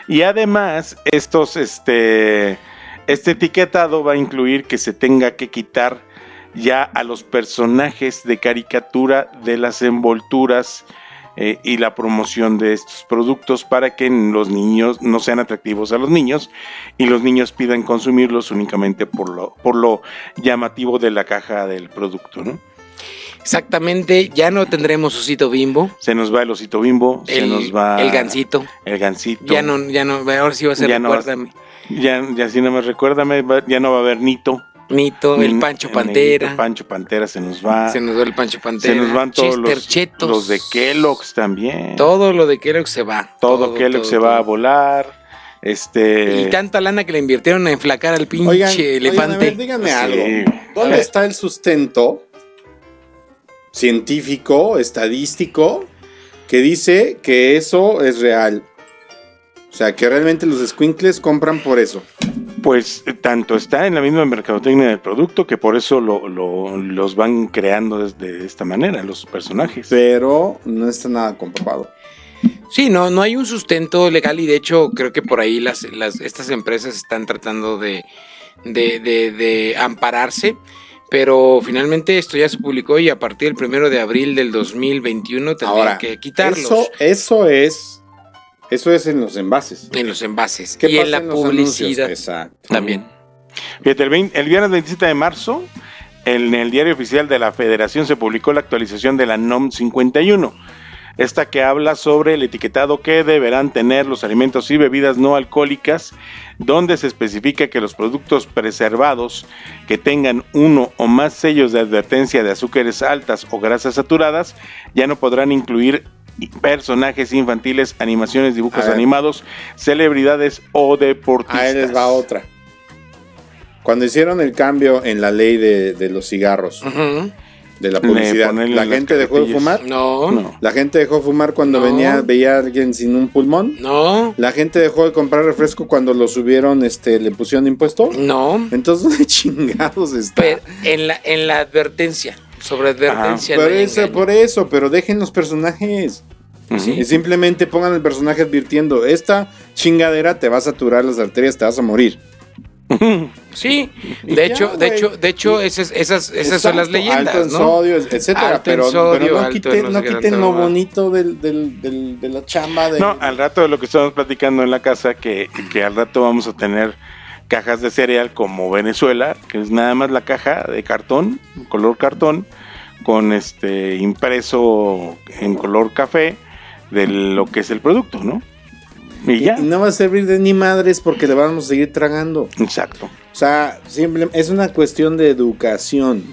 Speaker 1: Y además, estos este este etiquetado va a incluir que se tenga que quitar ya a los personajes de caricatura de las envolturas eh, y la promoción de estos productos para que los niños no sean atractivos a los niños y los niños pidan consumirlos únicamente por lo, por lo llamativo de la caja del producto, ¿no?
Speaker 2: Exactamente, ya no tendremos osito bimbo.
Speaker 1: Se nos va el osito bimbo, se nos va
Speaker 2: el gansito.
Speaker 1: el gansito.
Speaker 2: Ya no, ya no, ahora sí va a ser
Speaker 1: Ya no
Speaker 2: recuérdame.
Speaker 1: Ya, ya si no me recuérdame, ya no va a haber Nito.
Speaker 2: El Pancho
Speaker 1: el
Speaker 2: Pantera.
Speaker 1: negrito Pancho Pantera se nos va.
Speaker 2: Se nos va el Pancho Pantera.
Speaker 1: Se nos van todos
Speaker 2: Chester
Speaker 1: los,
Speaker 2: Chetos.
Speaker 1: los de Kellogg's también.
Speaker 2: Todo lo de Kellogg se va.
Speaker 1: Todo, Kellogg se va a volar. Este.
Speaker 2: Y tanta lana que le invirtieron a enflacar al pinche
Speaker 3: Oigan, oigan, a
Speaker 2: elefante.
Speaker 3: ver, díganme
Speaker 1: Sí.
Speaker 3: algo. ¿Dónde está el sustento científico, estadístico, que dice que eso es real? O sea, que realmente los squinkles compran por eso.
Speaker 1: Pues tanto está en la misma mercadotecnia del producto que por eso lo, lo- los van creando desde de esta manera, los personajes.
Speaker 3: Pero no está nada comprobado.
Speaker 2: Sí, no, no hay un sustento legal y de hecho creo que por ahí las, las estas empresas están tratando de, de, de- de ampararse, pero finalmente esto ya se publicó y a partir del primero de abril del 2021 tendrían
Speaker 3: Ahora,
Speaker 2: que quitarlos
Speaker 3: eso, eso es. Eso es en los envases.
Speaker 2: en los envases
Speaker 3: ¿Qué
Speaker 2: y
Speaker 3: pasa
Speaker 2: en la
Speaker 3: en los anuncios?
Speaker 2: publicidad
Speaker 3: Exacto.
Speaker 2: también.
Speaker 1: Fíjate, el, 20 el viernes 27 de marzo, en el diario oficial de la Federación se publicó la actualización de la NOM 51. Esta que habla sobre el etiquetado que deberán tener los alimentos y bebidas no alcohólicas, donde se especifica que los productos preservados que tengan uno o más sellos de advertencia de azúcares altas o grasas saturadas ya no podrán incluir personajes infantiles, animaciones, dibujos animados, celebridades o deportistas.
Speaker 3: Ahí les va otra. Cuando hicieron el cambio en la ley de, de los cigarros, de la publicidad, la gente dejó de fumar.
Speaker 2: No, no,
Speaker 1: No.
Speaker 3: La gente dejó de fumar cuando
Speaker 2: No.
Speaker 3: venía, veía a alguien sin un pulmón.
Speaker 2: no,
Speaker 3: La gente dejó de comprar refresco cuando lo subieron, este, le pusieron impuesto. Entonces, (laughs) ¿dónde chingados está?
Speaker 2: Pero en la, en la advertencia, sobre advertencia.
Speaker 3: por,
Speaker 2: no
Speaker 3: eso, por eso, pero dejen los personajes. Y simplemente pongan el personaje advirtiendo, esta chingadera te va a saturar las arterias, te vas a morir.
Speaker 2: Sí, de
Speaker 3: ya,
Speaker 2: hecho, de hecho, de hecho, esas, esas, esas son las leyendas,
Speaker 3: Alto en
Speaker 2: ¿no?
Speaker 3: sodio, etcétera.
Speaker 2: Alto en
Speaker 3: pero,
Speaker 2: sodio,
Speaker 3: pero no quiten,
Speaker 2: no
Speaker 3: no lo bonito del, del- del- de la chamba. De,
Speaker 1: No, al rato de lo que estamos platicando en la casa, que, que al rato vamos a tener cajas de cereal como Venezuela, que es nada más la caja de cartón, color cartón, con este impreso en color café de lo que es el producto, ¿no? Y ya,
Speaker 3: y no va a servir de ni madres porque le vamos a seguir tragando.
Speaker 1: exacto.
Speaker 3: O sea, simple, es una cuestión de educación.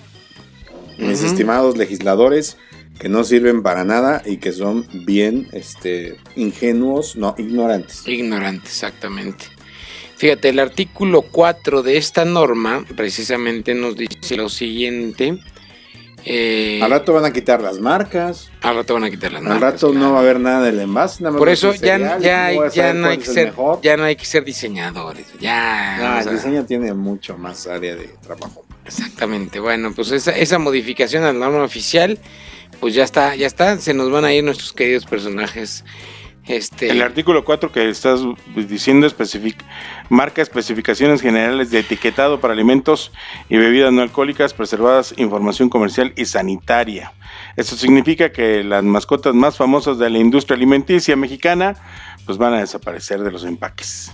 Speaker 3: Mis estimados legisladores, que no sirven para nada y que son bien este, ingenuos, no, ignorantes.
Speaker 2: Ignorante, exactamente. Fíjate, el artículo 4 de esta norma precisamente nos dice lo siguiente. eh,
Speaker 3: Al rato van a quitar las marcas,
Speaker 2: al rato van a quitar las
Speaker 3: al
Speaker 2: marcas,
Speaker 3: rato no va a haber nada del envase. nada más
Speaker 2: Por eso ya, ya, no
Speaker 3: cuál
Speaker 2: hay que
Speaker 3: es el
Speaker 2: ser,
Speaker 3: mejor.
Speaker 2: ya no hay que ser diseñadores. Ya,
Speaker 3: No,
Speaker 2: o
Speaker 3: el
Speaker 2: sea,
Speaker 3: diseño tiene mucho más área de trabajo.
Speaker 2: Exactamente. Bueno, pues esa, esa modificación a la norma oficial, pues ya está, ya está. Se nos van a ir nuestros queridos personajes. Este,
Speaker 1: El artículo 4 que estás diciendo especific- marca especificaciones generales de etiquetado para alimentos y bebidas no alcohólicas preservadas, información comercial y sanitaria. Esto significa que las mascotas más famosas de la industria alimenticia mexicana pues van a desaparecer de los empaques.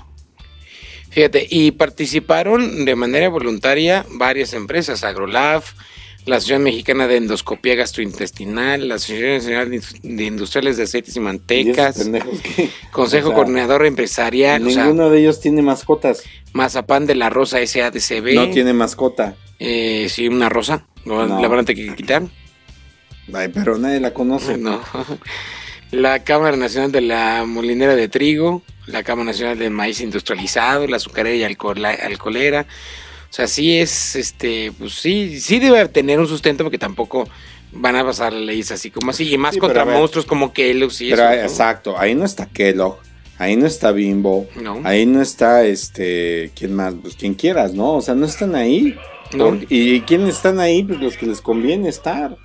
Speaker 2: Fíjate, y participaron de manera voluntaria varias empresas, AgroLab, la Asociación Mexicana de Endoscopía Gastrointestinal, la Asociación Nacional de Indus- de Industriales de Aceites y
Speaker 3: ¿Y esos
Speaker 2: Mantecas? Consejo
Speaker 3: O sea,
Speaker 2: Coordinador Empresarial, o sea,
Speaker 3: Ninguno de ellos tiene mascotas.
Speaker 2: Mazapán de la Rosa SADCB.
Speaker 3: No tiene mascota.
Speaker 2: Eh, sí, una rosa. La van a tener que quitar.
Speaker 3: Ay, pero nadie la conoce.
Speaker 2: No. La Cámara Nacional de la Molinera de Trigo, la Cámara Nacional del Maíz Industrializado, la azucarera y alcoholera. O sea, sí es, este, pues sí, sí debe tener un sustento porque tampoco van a pasar leyes así como así. Y más
Speaker 3: Sí,
Speaker 2: contra
Speaker 3: ver.
Speaker 2: monstruos como Kellogg's y
Speaker 3: Pero
Speaker 2: eso. ¿no?
Speaker 3: exacto, ahí no está Kellogg, ahí no está Bimbo,
Speaker 2: No.
Speaker 3: ahí no está este, quién más, pues quien quieras, ¿no? O sea, no están ahí.
Speaker 2: No.
Speaker 3: Y quiénes están ahí, pues los que les conviene estar.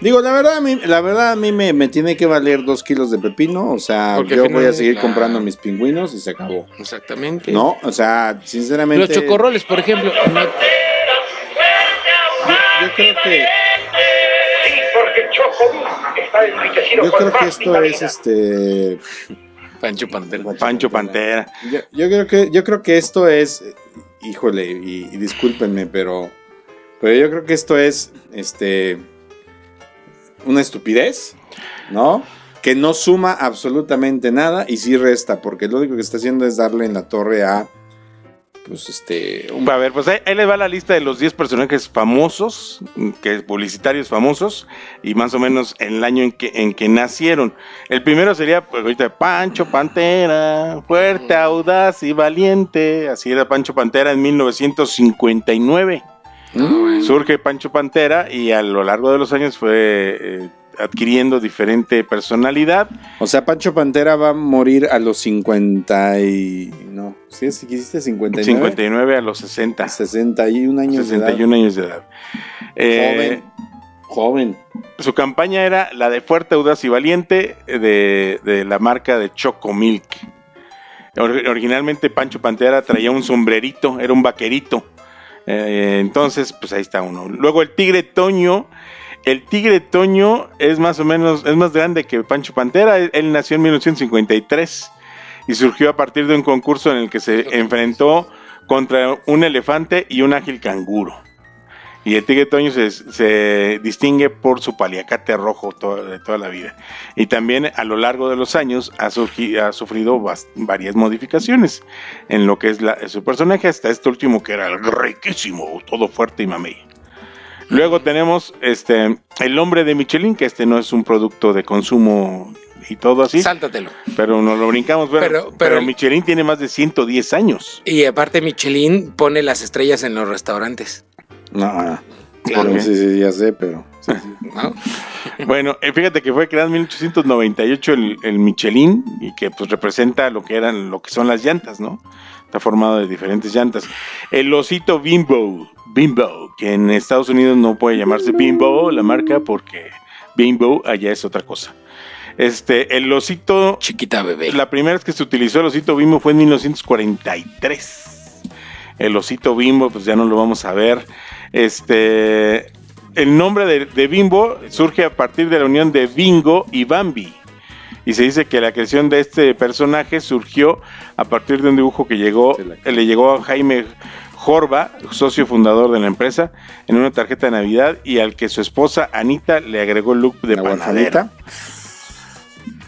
Speaker 3: Digo, la verdad, a mí, la verdad, a mí me, me tiene que valer dos kilos de pepino. O sea,
Speaker 2: Porque
Speaker 3: yo voy a seguir
Speaker 2: la-
Speaker 3: comprando mis pingüinos y se acabó.
Speaker 2: Exactamente.
Speaker 3: No, o sea, sinceramente.
Speaker 2: Los chocorroles, por ejemplo. no-
Speaker 3: Yo, yo creo que.
Speaker 4: Sí, porque el Chocomil está enriquecido
Speaker 3: Yo creo que esto es este.
Speaker 2: Pancho Pantera.
Speaker 1: Pancho Pantera.
Speaker 3: Yo, yo creo que yo creo que esto es, híjole, y, y discúlpenme, pero pero yo creo que esto es este una estupidez, ¿no? Que no suma absolutamente nada y sí resta, porque lo único que está haciendo es darle en la torre a pues este un-
Speaker 1: A ver, pues ahí, ahí les va la lista de los 10 personajes famosos, que publicitarios famosos, y más o menos en el año en que, en que nacieron. El primero sería, pues ahorita, Pancho Pantera, fuerte, audaz y valiente. Así era Pancho Pantera en 1959. Surge Pancho Pantera y a lo largo de los años fue eh, adquiriendo diferente personalidad.
Speaker 3: o sea, Pancho Pantera va a morir a los 50 y no, ¿sí es quisiste 59?
Speaker 1: 59 a los 60.
Speaker 3: 61 años de edad.
Speaker 1: 61 años de edad. Eh,
Speaker 3: Joven. Joven.
Speaker 1: Su campaña era la de fuerte, audaz y valiente de, de la marca de Choco Milk. Or- originalmente Pancho Pantera traía un sombrerito, era un vaquerito. Eh, entonces, pues ahí está uno. Luego el Tigre Toño. El Tigre Toño es más o menos, es más grande que Pancho Pantera. Él, él nació en 1953 y surgió a partir de un concurso en el que se enfrentó contra un elefante y un ágil canguro. Y el tigre Toño se, se distingue por su paliacate rojo to- de toda la vida. Y también a lo largo de los años ha, sufrido varias modificaciones en lo que es la- su personaje, hasta este último que era el riquísimo, todo fuerte y mamey. Luego tenemos este el hombre de Michelin, que este no es un producto de consumo y todo así,
Speaker 2: Sáltatelo.
Speaker 1: pero nos lo brincamos. Pero,
Speaker 2: Pero-
Speaker 1: pero,
Speaker 2: pero el-
Speaker 1: Michelin tiene más de 110 años.
Speaker 2: Y aparte Michelin pone las estrellas en los restaurantes.
Speaker 3: No,
Speaker 1: Claro.
Speaker 3: sí, sí, ya sé, pero sí, sí. (laughs)
Speaker 2: ¿no? (laughs)
Speaker 1: Bueno, eh, fíjate que fue creado en 1898 el, el Michelin y que pues representa lo que eran, lo que son las llantas, ¿no? Está formado de diferentes llantas. El osito Bimbo, Bimbo, que en Estados Unidos no puede llamarse Bimbo la marca porque Bimbo allá es otra cosa. Este, el osito,
Speaker 2: Chiquita bebé.
Speaker 1: la primera vez que se utilizó el osito Bimbo fue en 1943. El osito Bimbo, pues ya no lo vamos a ver. Este, el nombre de, de Bimbo surge a partir de la unión de Bingo y Bambi. Y se dice que la creación de este personaje surgió a partir de un dibujo que llegó, le llegó a Jaime Jorba, socio fundador de la empresa, en una tarjeta de Navidad y al que su esposa Anita le agregó el look de
Speaker 3: huerfanita.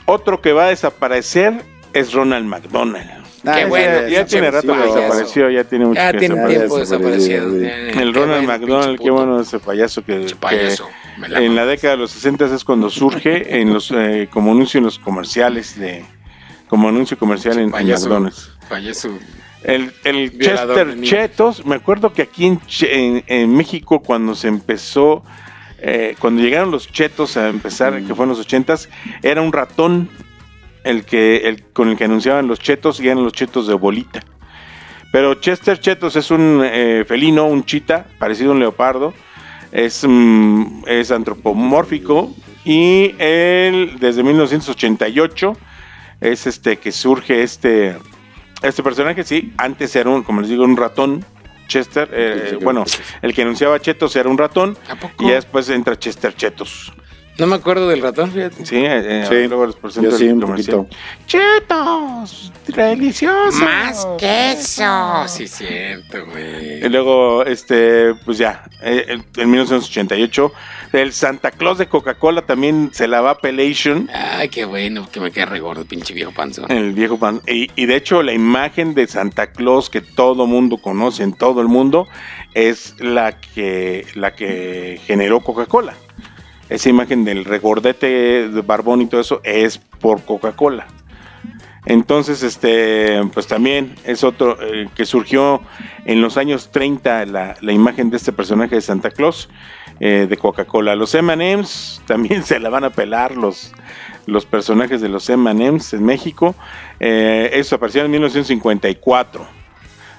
Speaker 1: Otro que va a desaparecer es Ronald McDonald.
Speaker 3: Ah,
Speaker 2: Qué
Speaker 3: ese
Speaker 2: bueno,
Speaker 1: ya, tiene rato que desapareció, ya tiene mucho
Speaker 2: Ya
Speaker 1: que
Speaker 2: tiene tiempo
Speaker 3: desapareció,
Speaker 2: desaparecido.
Speaker 3: sí.
Speaker 1: El Ronald McDonald, qué bueno ese payaso que, en la década de los 60 es cuando surge en los eh, como anuncio en los comerciales de como anuncio comercial en. McDonald's.
Speaker 2: Payaso.
Speaker 1: El, Chester. Chetos, me acuerdo que aquí en, Che- en, en México cuando se empezó, eh, cuando llegaron los chetos a empezar, que fue en los ochentas, era un ratón el que el, con el que anunciaban los chetos y eran los chetos de bolita. Pero Chester Chetos es un eh, felino, un chita, parecido a un leopardo, es, mm, es antropomórfico y él desde 1988 es este que surge este este personaje sí. Antes era un como les digo un ratón Chester eh, bueno el que anunciaba Chetos era un ratón.
Speaker 2: ¿A poco?
Speaker 1: y después entra Chester Chetos
Speaker 2: No me acuerdo del ratón, fíjate.
Speaker 1: Sí, eh,
Speaker 3: Sí,
Speaker 1: luego les presento
Speaker 3: Yo
Speaker 1: el
Speaker 3: sí, un
Speaker 1: comercial.
Speaker 3: poquito.
Speaker 1: Chetos, deliciosos.
Speaker 2: Más queso. Sí, cierto, güey.
Speaker 1: Y luego, este, pues ya, eh, en 1988, el Santa Claus de Coca-Cola también se la va a Pelation.
Speaker 2: Ay, qué bueno, que me quede regordo, pinche viejo panzón.
Speaker 1: El viejo pan. Y, y de hecho, la imagen de Santa Claus que todo mundo conoce en todo el mundo es la que, la que generó Coca-Cola. Esa imagen del regordete de barbón y todo eso es por Coca-Cola. Entonces, este, pues también es otro eh, que surgió en los años 30 la, la imagen de este personaje de Santa Claus eh, de Coca-Cola. Los M&M's (laughs) también se la van a pelar los, los personajes de los M&M's en México. Eh, eso apareció en 1954.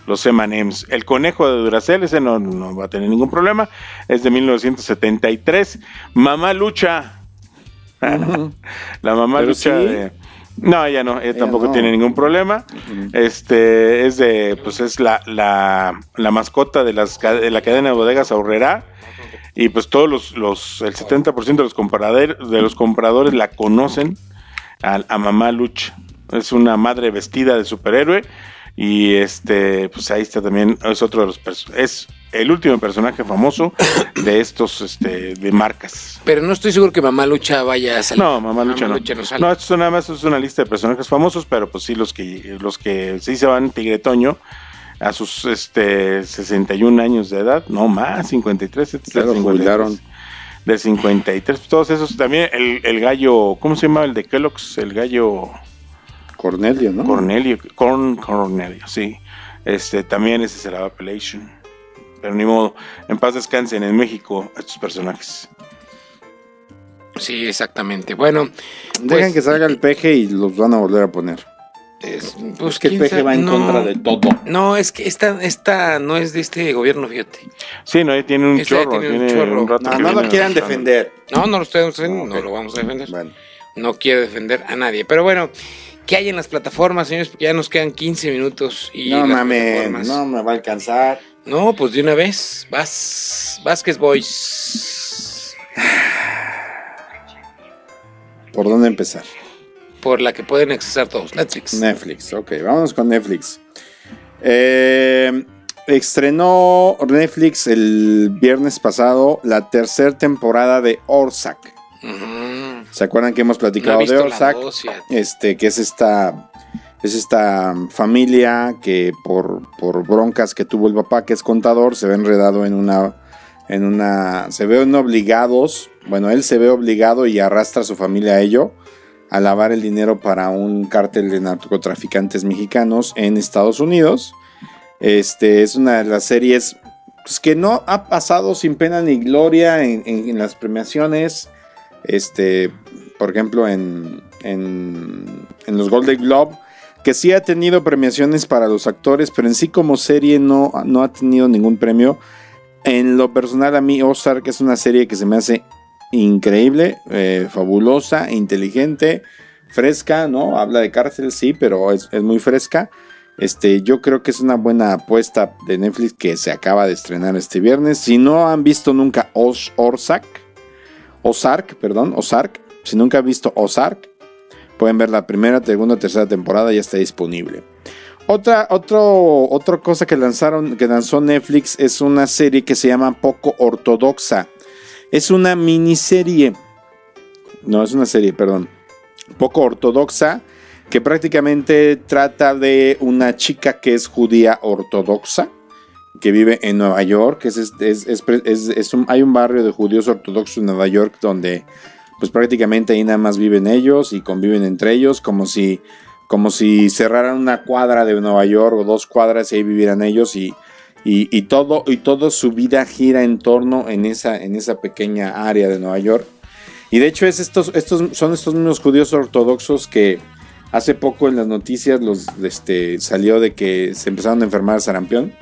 Speaker 1: Los M&M's. El conejo de Duracell, ese no, no va a tener ningún problema. Es de 1973. Mamá Lucha. (laughs) La mamá
Speaker 3: Pero
Speaker 1: Lucha
Speaker 3: sí.
Speaker 1: de... No, ella no, ella, tampoco
Speaker 3: no.
Speaker 1: tiene ningún problema. Este es de, pues es la, la, la mascota de, las, de la cadena de bodegas Aurrera. Y pues todos los, los el 70% de los, comprador- de los compradores la conocen a, a Mamá Lucha. Es una madre vestida de superhéroe. Y este, pues ahí está también, es otro de los es el último personaje famoso de estos, este, de marcas.
Speaker 2: Pero no estoy seguro que Mamá Lucha vaya a salir.
Speaker 1: No, Mamá Lucha no.
Speaker 2: Lucha no sale.
Speaker 1: No, esto es nada más es una lista de personajes famosos, pero pues sí, los que, los que sí se van Tigre Toño a sus este 61 años de edad, no más, 53, este es
Speaker 3: Ya
Speaker 1: del
Speaker 3: lo
Speaker 1: 53,
Speaker 3: jubilaron.
Speaker 1: Del 53, pues, todos esos, también el, el gallo, ¿cómo se llama el de Kellogg's? El gallo
Speaker 3: Cornelio, ¿no?
Speaker 1: Cornelio, Corn Cornelio, sí. Este, también ese será la Appellation. Pero ni modo, en paz descansen en México estos personajes.
Speaker 2: Sí, exactamente. Bueno,
Speaker 3: Dejen
Speaker 2: pues,
Speaker 3: que salga el peje y los van a volver a poner.
Speaker 2: es, pues,
Speaker 3: Es que el peje
Speaker 2: sabe,
Speaker 3: va en
Speaker 2: no.
Speaker 3: contra de todo.
Speaker 2: No, es que esta, esta no es de este gobierno, fíjate.
Speaker 1: Sí, no, tiene un chorro,
Speaker 2: tiene un
Speaker 1: tiene
Speaker 2: chorro.
Speaker 1: un rato
Speaker 3: No, no lo quieran defender.
Speaker 2: No, no lo estoy defendiendo,
Speaker 3: Ok.
Speaker 2: no lo vamos a defender.
Speaker 3: Bueno,
Speaker 2: No quiero defender a nadie. Pero bueno, ¿qué hay en las plataformas, señores? Porque ya nos quedan 15 minutos y
Speaker 3: no mames, no me va a alcanzar.
Speaker 2: No, pues de una vez. Vas, Vázquez Boys.
Speaker 3: ¿Por dónde empezar?
Speaker 2: Por la que pueden accesar todos. Netflix.
Speaker 3: Netflix, ok, vámonos con Netflix. Eh, estrenó Netflix el viernes pasado la tercera temporada de Orsak.
Speaker 2: Ujú.
Speaker 3: ¿Se acuerdan que hemos
Speaker 2: No he
Speaker 3: platicado de
Speaker 2: fíjate.
Speaker 3: este, que es esta, es esta familia que por, por broncas que tuvo el papá, que es contador, se ve enredado en una, en una, se ven obligados, bueno, él se ve obligado y arrastra a su familia a ello, a lavar el dinero para un cártel de narcotraficantes mexicanos en Estados Unidos. Este es una de las series pues, que no ha pasado sin pena ni gloria en, en- en las premiaciones. Este, por ejemplo, en, en, los Golden Globe, que sí ha tenido premiaciones para los actores, pero en sí como serie no, no ha tenido ningún premio. En lo personal, a mí Ozark es una serie que se me hace increíble, eh, fabulosa, inteligente, fresca, ¿no? Habla de cárcel, sí, pero es, es muy fresca. Este, yo creo que es una buena apuesta de Netflix que se acaba de estrenar este viernes. Si no han visto nunca Oz, Orsak, Ozark, perdón, Ozark, si nunca han visto Ozark, pueden ver la primera, segunda, tercera temporada, ya está disponible. Otra, otra cosa que lanzaron, que lanzó Netflix es una serie que se llama Poco Ortodoxa. Es una miniserie. No, es una serie, perdón. Poco ortodoxa. Que prácticamente trata de una chica que es judía ortodoxa. Que vive en Nueva York. Es, es- es- es- hay un barrio de judíos ortodoxos en Nueva York donde pues prácticamente ahí nada más viven ellos y conviven entre ellos como si como si cerraran una cuadra de Nueva York o dos cuadras y ahí vivieran ellos y, y, y todo y su vida gira en torno en esa en esa pequeña área de Nueva York y de hecho es estos estos son estos mismos judíos ortodoxos que hace poco en las noticias los este salió de que se empezaron a enfermar sarampión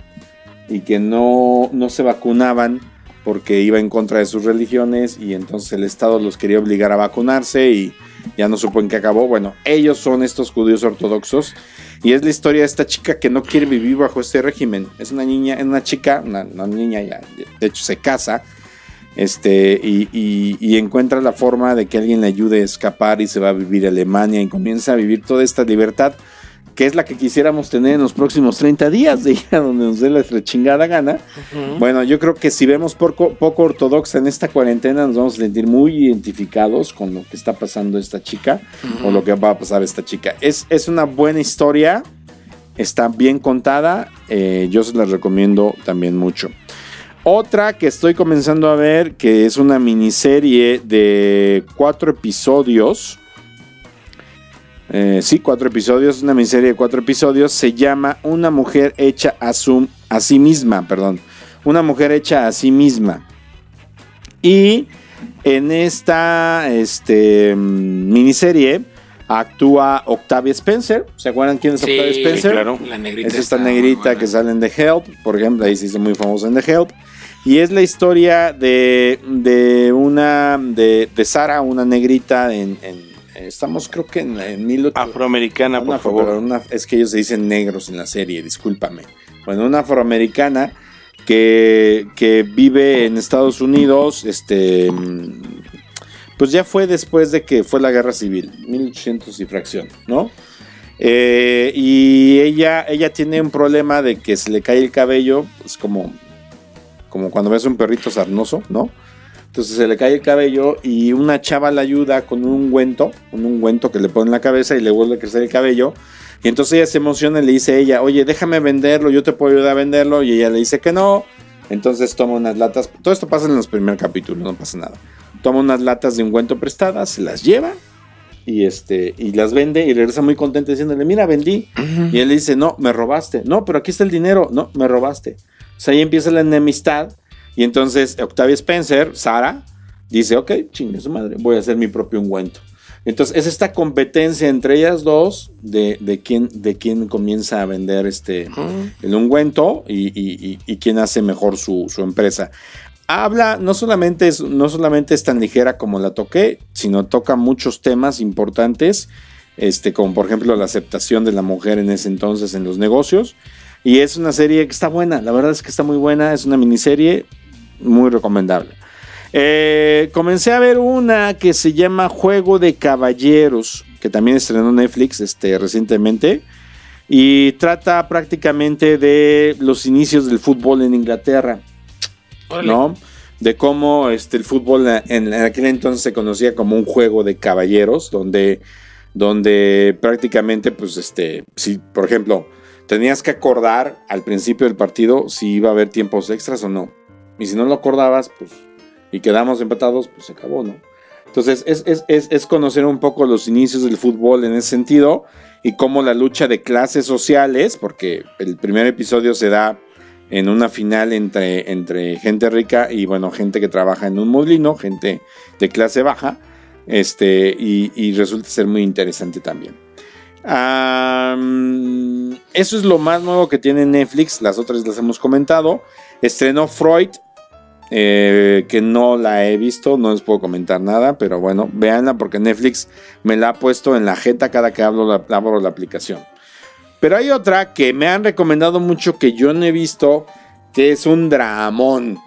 Speaker 3: y que no no se vacunaban porque iba en contra de sus religiones y entonces el Estado los quería obligar a vacunarse y ya no supo en qué acabó. Bueno, ellos son estos judíos ortodoxos y es la historia de esta chica que no quiere vivir bajo este régimen. Es una niña, es una chica, una, una niña ya, de hecho se casa Este, y, y- y encuentra la forma de que alguien le ayude a escapar y se va a vivir a Alemania y comienza a vivir toda esta libertad que es la que quisiéramos tener en los próximos 30 días de ir a donde nos dé la chingada gana. Bueno, yo creo que si vemos poco, poco ortodoxa en esta cuarentena, nos vamos a sentir muy identificados con lo que está pasando esta chica o lo que va a pasar esta chica. Es, es una buena historia, está bien contada, eh, yo se la recomiendo también mucho. Otra que estoy comenzando a ver, que es una miniserie de cuatro episodios. Eh, sí, cuatro episodios, una miniserie de cuatro episodios. Se llama Una mujer hecha a, su- a sí misma, perdón. Una mujer hecha a sí misma. Y en esta este, mm, miniserie actúa Octavia Spencer. ¿Se acuerdan quién es
Speaker 2: Sí,
Speaker 3: Octavia Spencer?
Speaker 1: claro.
Speaker 2: La negrita.
Speaker 3: Es esta negrita que sale en The Help, por ejemplo, ahí se hizo muy famosa en The Help. Y es la historia de, de una, de, de Sara, una negrita en, en- estamos creo que en, en mil-
Speaker 1: Afroamericana,
Speaker 3: una
Speaker 1: por favor.
Speaker 3: una- es que ellos se dicen negros en la serie, discúlpame. Bueno, una afroamericana que, que vive en Estados Unidos, este, pues ya fue después de que fue la guerra civil, 1800 y fracción, ¿no? Eh, y ella, ella tiene un problema de que se le cae el cabello, pues como, como cuando ves un perrito sarnoso, ¿no? Entonces se le cae el cabello y una chava la ayuda con un ungüento, un ungüento que le pone en la cabeza y le vuelve a crecer el cabello. Y entonces ella se emociona y le dice a ella, oye, déjame venderlo, yo te puedo ayudar a venderlo. Y ella le dice que no. Entonces toma unas latas. Todo esto pasa en los primeros capítulos, no pasa nada. Toma unas latas de ungüento prestadas, se las lleva y, este, y las vende y regresa muy contenta diciéndole, mira, vendí. Y él le dice, no, me robaste. No, pero aquí está el dinero. No, me robaste. O sea, ahí empieza la enemistad. Y entonces Octavia Spencer, Sara, dice, ok, chingue su madre, voy a hacer mi propio ungüento. Entonces es esta competencia entre ellas dos de, de quién, de quién comienza a vender este, el ungüento y, y- y- y quién hace mejor su, su empresa. Habla, no solamente, es, no solamente es tan ligera como la toqué, sino toca muchos temas importantes, este, como por ejemplo la aceptación de la mujer en ese entonces en los negocios. Y es una serie que está buena, la verdad es que está muy buena, es una miniserie muy recomendable. Eh, comencé a ver una que se llama Juego de Caballeros, que también estrenó Netflix este, recientemente. Y trata prácticamente de los inicios del fútbol en Inglaterra.
Speaker 2: Órale.
Speaker 3: ¿no? De cómo este, el fútbol en, en aquel entonces se conocía como un juego de caballeros, donde, donde prácticamente, pues, este, si, por ejemplo, tenías que acordar al principio del partido si iba a haber tiempos extras o no. Y si no lo acordabas, pues, y quedamos empatados, pues se acabó, ¿no? Entonces, es, es, es, conocer un poco los inicios del fútbol en ese sentido y cómo la lucha de clases sociales, porque el primer episodio se da en una final entre, entre gente rica y bueno, gente que trabaja en un molino, gente de clase baja, este, y, resulta ser muy interesante también. Am, eso es lo más nuevo que tiene Netflix, las otras las hemos comentado. Estrenó Freud, eh, que no la he visto, no les puedo comentar nada, pero bueno, véanla porque Netflix me la ha puesto en la jeta cada que hablo la, abro la aplicación. Pero hay otra que me han recomendado mucho que yo no he visto, que es un dramón,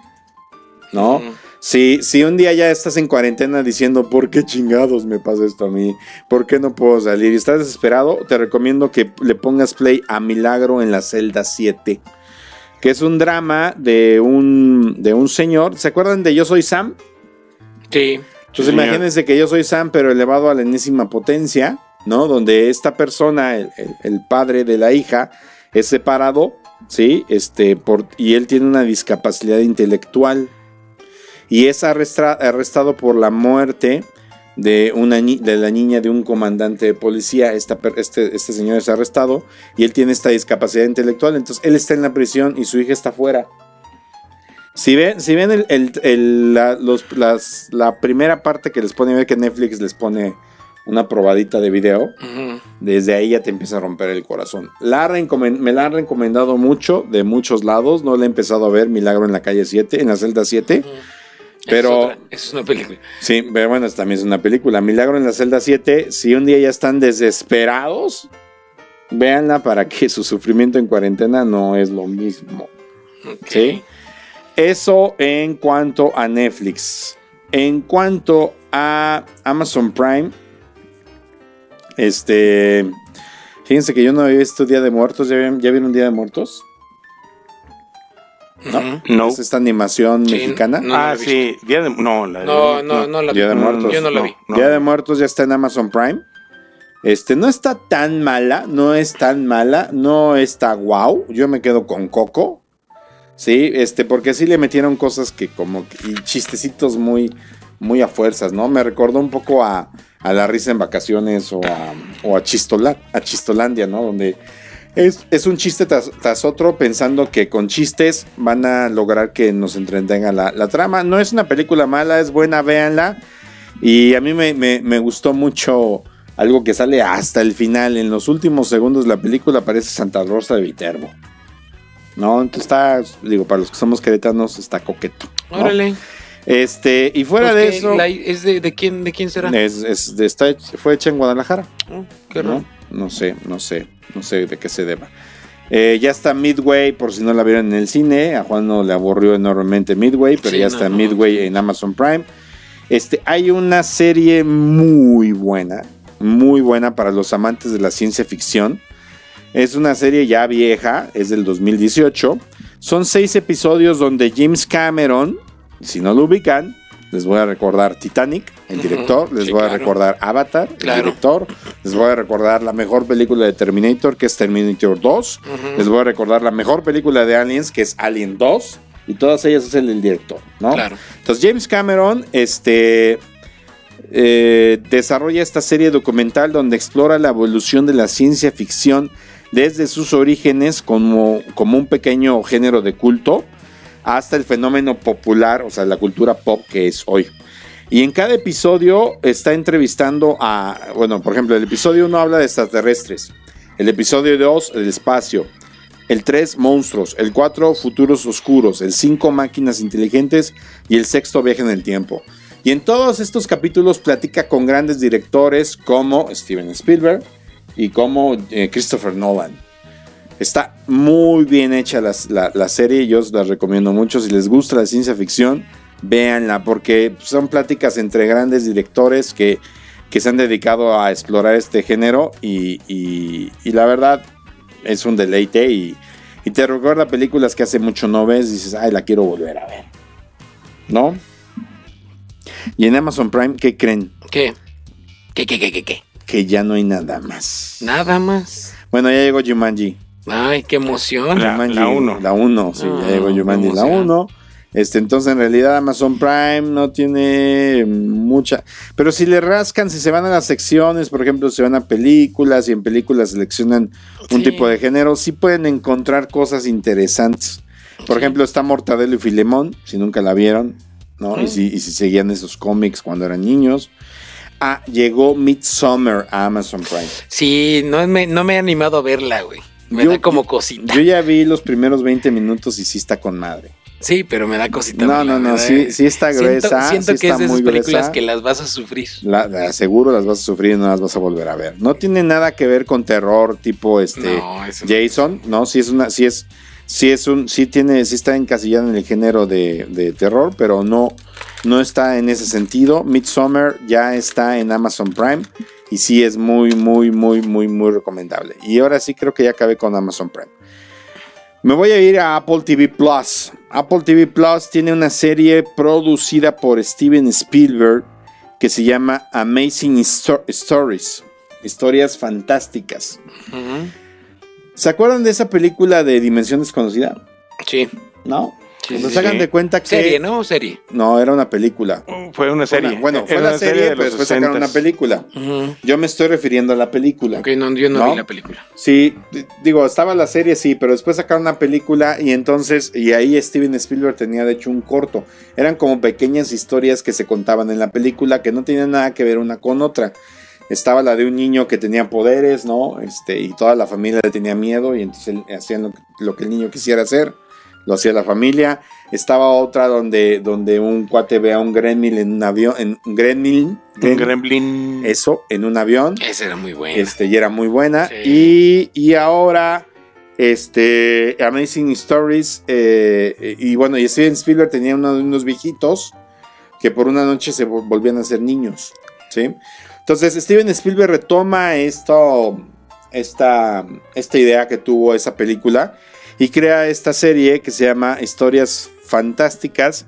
Speaker 3: ¿no? Si, si un día ya estás en cuarentena diciendo, ¿por qué chingados me pasa esto a mí? ¿Por qué no puedo salir? Y estás desesperado, te recomiendo que le pongas play a Milagro en la celda 7. Que es un drama de un, de un señor. ¿Se acuerdan de Yo Soy Sam?
Speaker 2: Sí.
Speaker 3: Entonces
Speaker 1: señor.
Speaker 3: imagínense que yo soy Sam, pero elevado a la enésima potencia, ¿no? Donde esta persona, el, el- el padre de la hija, es separado, ¿sí? Este, por, y él tiene una discapacidad intelectual. Y es arrestado por la muerte de, una ni- de la niña de un comandante de policía. Esta este, este señor es arrestado y él tiene esta discapacidad intelectual. Entonces él está en la prisión y su hija está afuera. Si ven, si ven el, el- el- la, los- las- la primera parte que les pone a ver que Netflix les pone una probadita de video, desde ahí ya te empieza a romper el corazón. La me la han recomendado mucho de muchos lados, no la he empezado a ver, Milagro en la calle 7, en la celda 7. Pero-
Speaker 2: Es, otra- es una película.
Speaker 3: Sí, pero bueno, también es una película. Milagro en la celda 7, si un día ya están desesperados, véanla para que su sufrimiento en cuarentena no es lo mismo. ¿Sí? Eso en cuanto a Netflix. En cuanto a Amazon Prime, este. Fíjense que yo no había visto Día de Muertos. ¿Ya vieron, ya vieron Día de Muertos?
Speaker 1: No.
Speaker 3: Es esta animación
Speaker 2: Sí,
Speaker 3: mexicana.
Speaker 2: no.
Speaker 1: ah, sí. Día de, no, la de-
Speaker 2: No, no, no la vi.
Speaker 3: Día de Muertos.
Speaker 2: Yo no la vi.
Speaker 1: no.
Speaker 3: Día de Muertos ya está en Amazon Prime. Este, no está tan mala, no es tan mala, no está guau. Yo me quedo con Coco. Sí, este, porque sí le metieron cosas que como que- y chistecitos muy, muy a fuerzas, ¿no? Me recordó un poco a, a La Risa en Vacaciones o a, o a, Chistola- a Chistolandia, ¿no? Donde es, es un chiste tras, tras otro pensando que con chistes van a lograr que nos entretenga la, la trama. No es una película mala, es buena, véanla. Y a mí me, me- me gustó mucho algo que sale hasta el final. En los últimos segundos de la película aparece Santa Rosa de Viterbo. ¿No? Entonces está, digo, para los que somos queretanos, está coqueto. ¿no?
Speaker 2: Órale.
Speaker 3: Este, y fuera
Speaker 2: Pues
Speaker 3: de
Speaker 2: que
Speaker 3: eso,
Speaker 2: la- ¿Es de, de quién, de quién será?
Speaker 3: es, es de- está fue hecha en Guadalajara.
Speaker 2: Oh, qué raro.
Speaker 3: No sé, no sé, no sé de qué se deba. Eh, ya está Midway, por si no la vieron en el cine. A Juan no le aburrió enormemente Midway, pero
Speaker 2: Sí,
Speaker 3: ya
Speaker 2: no,
Speaker 3: está
Speaker 2: no.
Speaker 3: Midway en Amazon Prime. Este, hay una serie muy buena, muy buena para los amantes de la ciencia ficción. Es una serie ya vieja, es del 2018. Son seis episodios donde James Cameron, si no lo ubican, les voy a recordar Titanic, el director, les
Speaker 2: sí,
Speaker 3: voy a
Speaker 2: claro.
Speaker 3: recordar Avatar, el director, les voy a recordar la mejor película de Terminator, que es Terminator 2,
Speaker 2: Ujú.
Speaker 3: les voy a recordar la mejor película de Aliens, que es Alien 2, y todas ellas es el del director, ¿no?
Speaker 2: Claro.
Speaker 3: Entonces James Cameron este, eh, desarrolla esta serie documental donde explora la evolución de la ciencia ficción desde sus orígenes como, como un pequeño género de culto hasta el fenómeno popular, o sea, la cultura pop que es hoy. Y en cada episodio está entrevistando a, bueno, por ejemplo, el episodio 1 habla de extraterrestres, el episodio 2 el espacio, el 3 monstruos, el 4 futuros oscuros, el 5 máquinas inteligentes y el sexto viaje en el tiempo. Y en todos estos capítulos platica con grandes directores como Steven Spielberg y como eh, Christopher Nolan. Está muy bien hecha las- la, la serie, yo os la recomiendo mucho. Si les gusta la ciencia ficción, véanla, porque son pláticas entre grandes directores que, que se han dedicado a explorar este género y, y- y la verdad es un deleite y, y te recuerda películas que hace mucho no ves y dices, ay, la quiero volver a ver. ¿No? Y en Amazon Prime, ¿qué creen?
Speaker 2: ¿Qué? ¿Qué, qué, qué, qué, qué?
Speaker 3: Que ya no hay nada más.
Speaker 2: Nada más.
Speaker 3: Bueno, ya llegó Jumanji.
Speaker 2: Ay, qué emoción.
Speaker 1: La-
Speaker 3: Jumanji,
Speaker 1: la uno.
Speaker 3: La 1, sí,
Speaker 2: Ah,
Speaker 3: ya llegó Jumanji, la
Speaker 2: emoción.
Speaker 3: 1. Este, entonces en realidad Amazon Prime no tiene mucha, pero si le rascan, si se van a las secciones, por ejemplo, si van a películas y en películas seleccionan un
Speaker 2: Sí.
Speaker 3: tipo de género, sí pueden encontrar cosas interesantes. Por
Speaker 2: Sí.
Speaker 3: ejemplo, está Mortadelo y Filemón, si nunca la vieron, ¿no? Y, si, y si seguían esos cómics cuando eran niños. Ah, llegó Midsummer a Amazon Prime.
Speaker 2: Sí, no me, no me he animado a verla, güey. Me
Speaker 3: Yo-
Speaker 2: da como cosita.
Speaker 3: Yo ya vi los primeros 20 minutos y sí está con madre.
Speaker 2: Sí, pero me da cosita.
Speaker 3: No, no, no, sí, sí está gruesa.
Speaker 2: siento
Speaker 3: sí
Speaker 2: que
Speaker 3: está
Speaker 2: es de esas
Speaker 3: muy
Speaker 2: películas
Speaker 3: gruesa.
Speaker 2: que las vas a sufrir.
Speaker 3: La, la- seguro las vas a sufrir y no las vas a volver a ver. No tiene nada que ver con terror tipo este
Speaker 2: No.
Speaker 3: Jason, ¿no? Sí es una, sí es, sí es un, sí tiene, sí está encasillada en el género de, de terror, pero no, no está en ese sentido. Midsommar ya está en Amazon Prime y sí es muy, muy, muy, muy, muy recomendable. Y ahora sí creo que ya acabé con Amazon Prime. Me voy a ir a Apple TV Plus. Apple TV Plus tiene una serie producida por Steven Spielberg que se llama Amazing Sto- Stories. Historias fantásticas. ¿Se acuerdan de esa película de Dimensión Desconocida?
Speaker 2: Sí.
Speaker 3: ¿No?
Speaker 2: Sí,
Speaker 3: Nos
Speaker 2: sí,
Speaker 3: hagan
Speaker 1: sí.
Speaker 3: de cuenta que.
Speaker 2: Serie, ¿no? Serie.
Speaker 3: No, era una película.
Speaker 1: Fue una serie.
Speaker 3: Una- bueno, fue
Speaker 1: Era
Speaker 3: la
Speaker 1: una
Speaker 3: serie,
Speaker 1: de
Speaker 3: pero después sacaron una
Speaker 1: 60s.
Speaker 3: película. Yo me estoy refiriendo a la película.
Speaker 2: Ok, no, yo no,
Speaker 3: ¿No?
Speaker 2: vi la película.
Speaker 3: Sí, digo, estaba la serie, sí, pero después sacaron una película y entonces, y ahí Steven Spielberg tenía de hecho un corto. Eran como pequeñas historias que se contaban en la película que no tenían nada que ver una con otra. Estaba la de un niño que tenía poderes, ¿no? Este, y toda la familia le tenía miedo y entonces él- hacían lo que el niño quisiera hacer, lo hacía la familia. Estaba otra donde, donde un cuate ve a un gremlin en un avión, en un gremlin,
Speaker 1: Un
Speaker 3: gremlin, eso, en un avión.
Speaker 2: Esa era muy buena.
Speaker 3: Este, y era muy buena.
Speaker 2: Sí.
Speaker 3: Y, y ahora Este, Amazing Stories. eh, y bueno, y Steven Spielberg tenía uno de unos viejitos que por una noche se vol- volvían a ser niños. ¿sí? Entonces, Steven Spielberg retoma esto, esta, esta idea que tuvo esa película y crea esta serie que se llama Historias Fantásticas.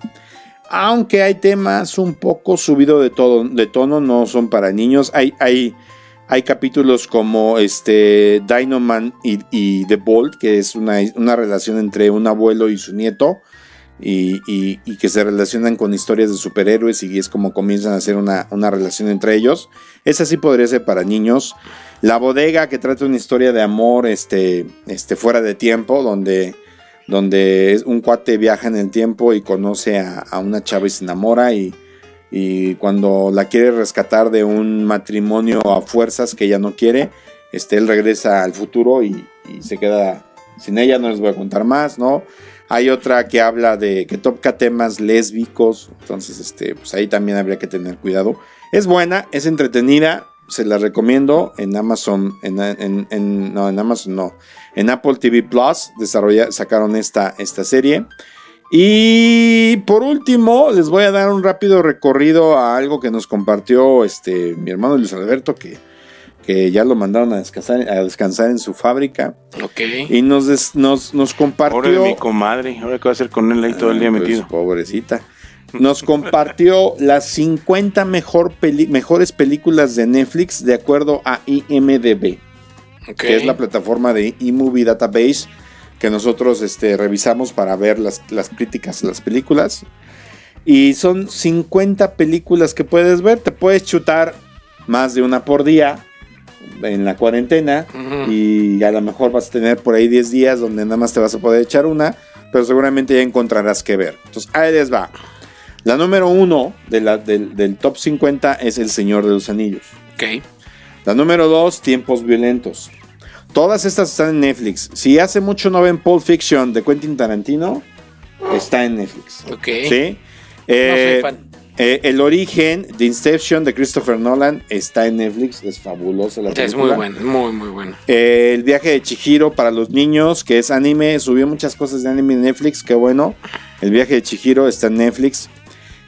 Speaker 3: Aunque hay temas un poco subido de, todo, de tono, no son para niños. Hay, hay, hay capítulos como este Dinoman y, y The Bolt, que es una, una relación entre un abuelo y su nieto. Y, que se relacionan con historias de superhéroes y es como comienzan a hacer una, una relación entre ellos. Esa sí podría ser para niños. La bodega que trata una historia de amor este, este, fuera de tiempo, donde, donde un cuate viaja en el tiempo y conoce a, una chava y se enamora y, y cuando la quiere rescatar de un matrimonio a fuerzas que ella no quiere, este, él regresa al futuro y se queda sin ella, no les voy a contar más, ¿no? Hay otra que habla de que toca temas lésbicos, entonces este, pues ahí también habría que tener cuidado. Es buena, es entretenida, se la recomiendo en Amazon, en, en- no, en Amazon no, en Apple TV Plus sacaron esta, esta serie. Y por último, les voy a dar un rápido recorrido a algo que nos compartió este, mi hermano Luis Alberto, que, que ya lo mandaron a descansar, a descansar en su fábrica.
Speaker 2: Ok.
Speaker 3: Y nos, des- nos, nos compartió.
Speaker 1: Pobre de mi comadre. Ahora qué va a hacer con él ahí todo el día
Speaker 3: Ah, pues,
Speaker 1: metido.
Speaker 3: pobrecita. Nos compartió las 50 mejor peli- mejores películas de Netflix de acuerdo a IMDB,
Speaker 2: ok.
Speaker 3: que es la plataforma de eMovie Database que nosotros este, revisamos para ver las, las críticas a las películas. Y son 50 películas que puedes ver. Te puedes chutar más de una por día en la cuarentena. Y a lo mejor vas a tener por ahí 10 días donde nada más te vas a poder echar una, pero seguramente ya encontrarás que ver. Entonces, ahí les va. La número uno de la- del, del top 50 es El Señor de los Anillos.
Speaker 2: Ok.
Speaker 3: La número dos, Tiempos Violentos. Todas estas están en Netflix. Si hace mucho no ven Pulp Fiction de Quentin Tarantino, está en Netflix.
Speaker 2: Ok.
Speaker 3: ¿Sí?
Speaker 2: No
Speaker 3: Eh,
Speaker 2: soy fan.
Speaker 3: Eh, el origen de Inception de Christopher Nolan está en Netflix. Es fabulosa la
Speaker 2: Es
Speaker 3: película.
Speaker 2: muy bueno, muy, muy bueno.
Speaker 3: Eh, el viaje de Chihiro para los niños, que es anime, subió muchas cosas de anime en Netflix, qué bueno. El viaje de Chihiro está en Netflix.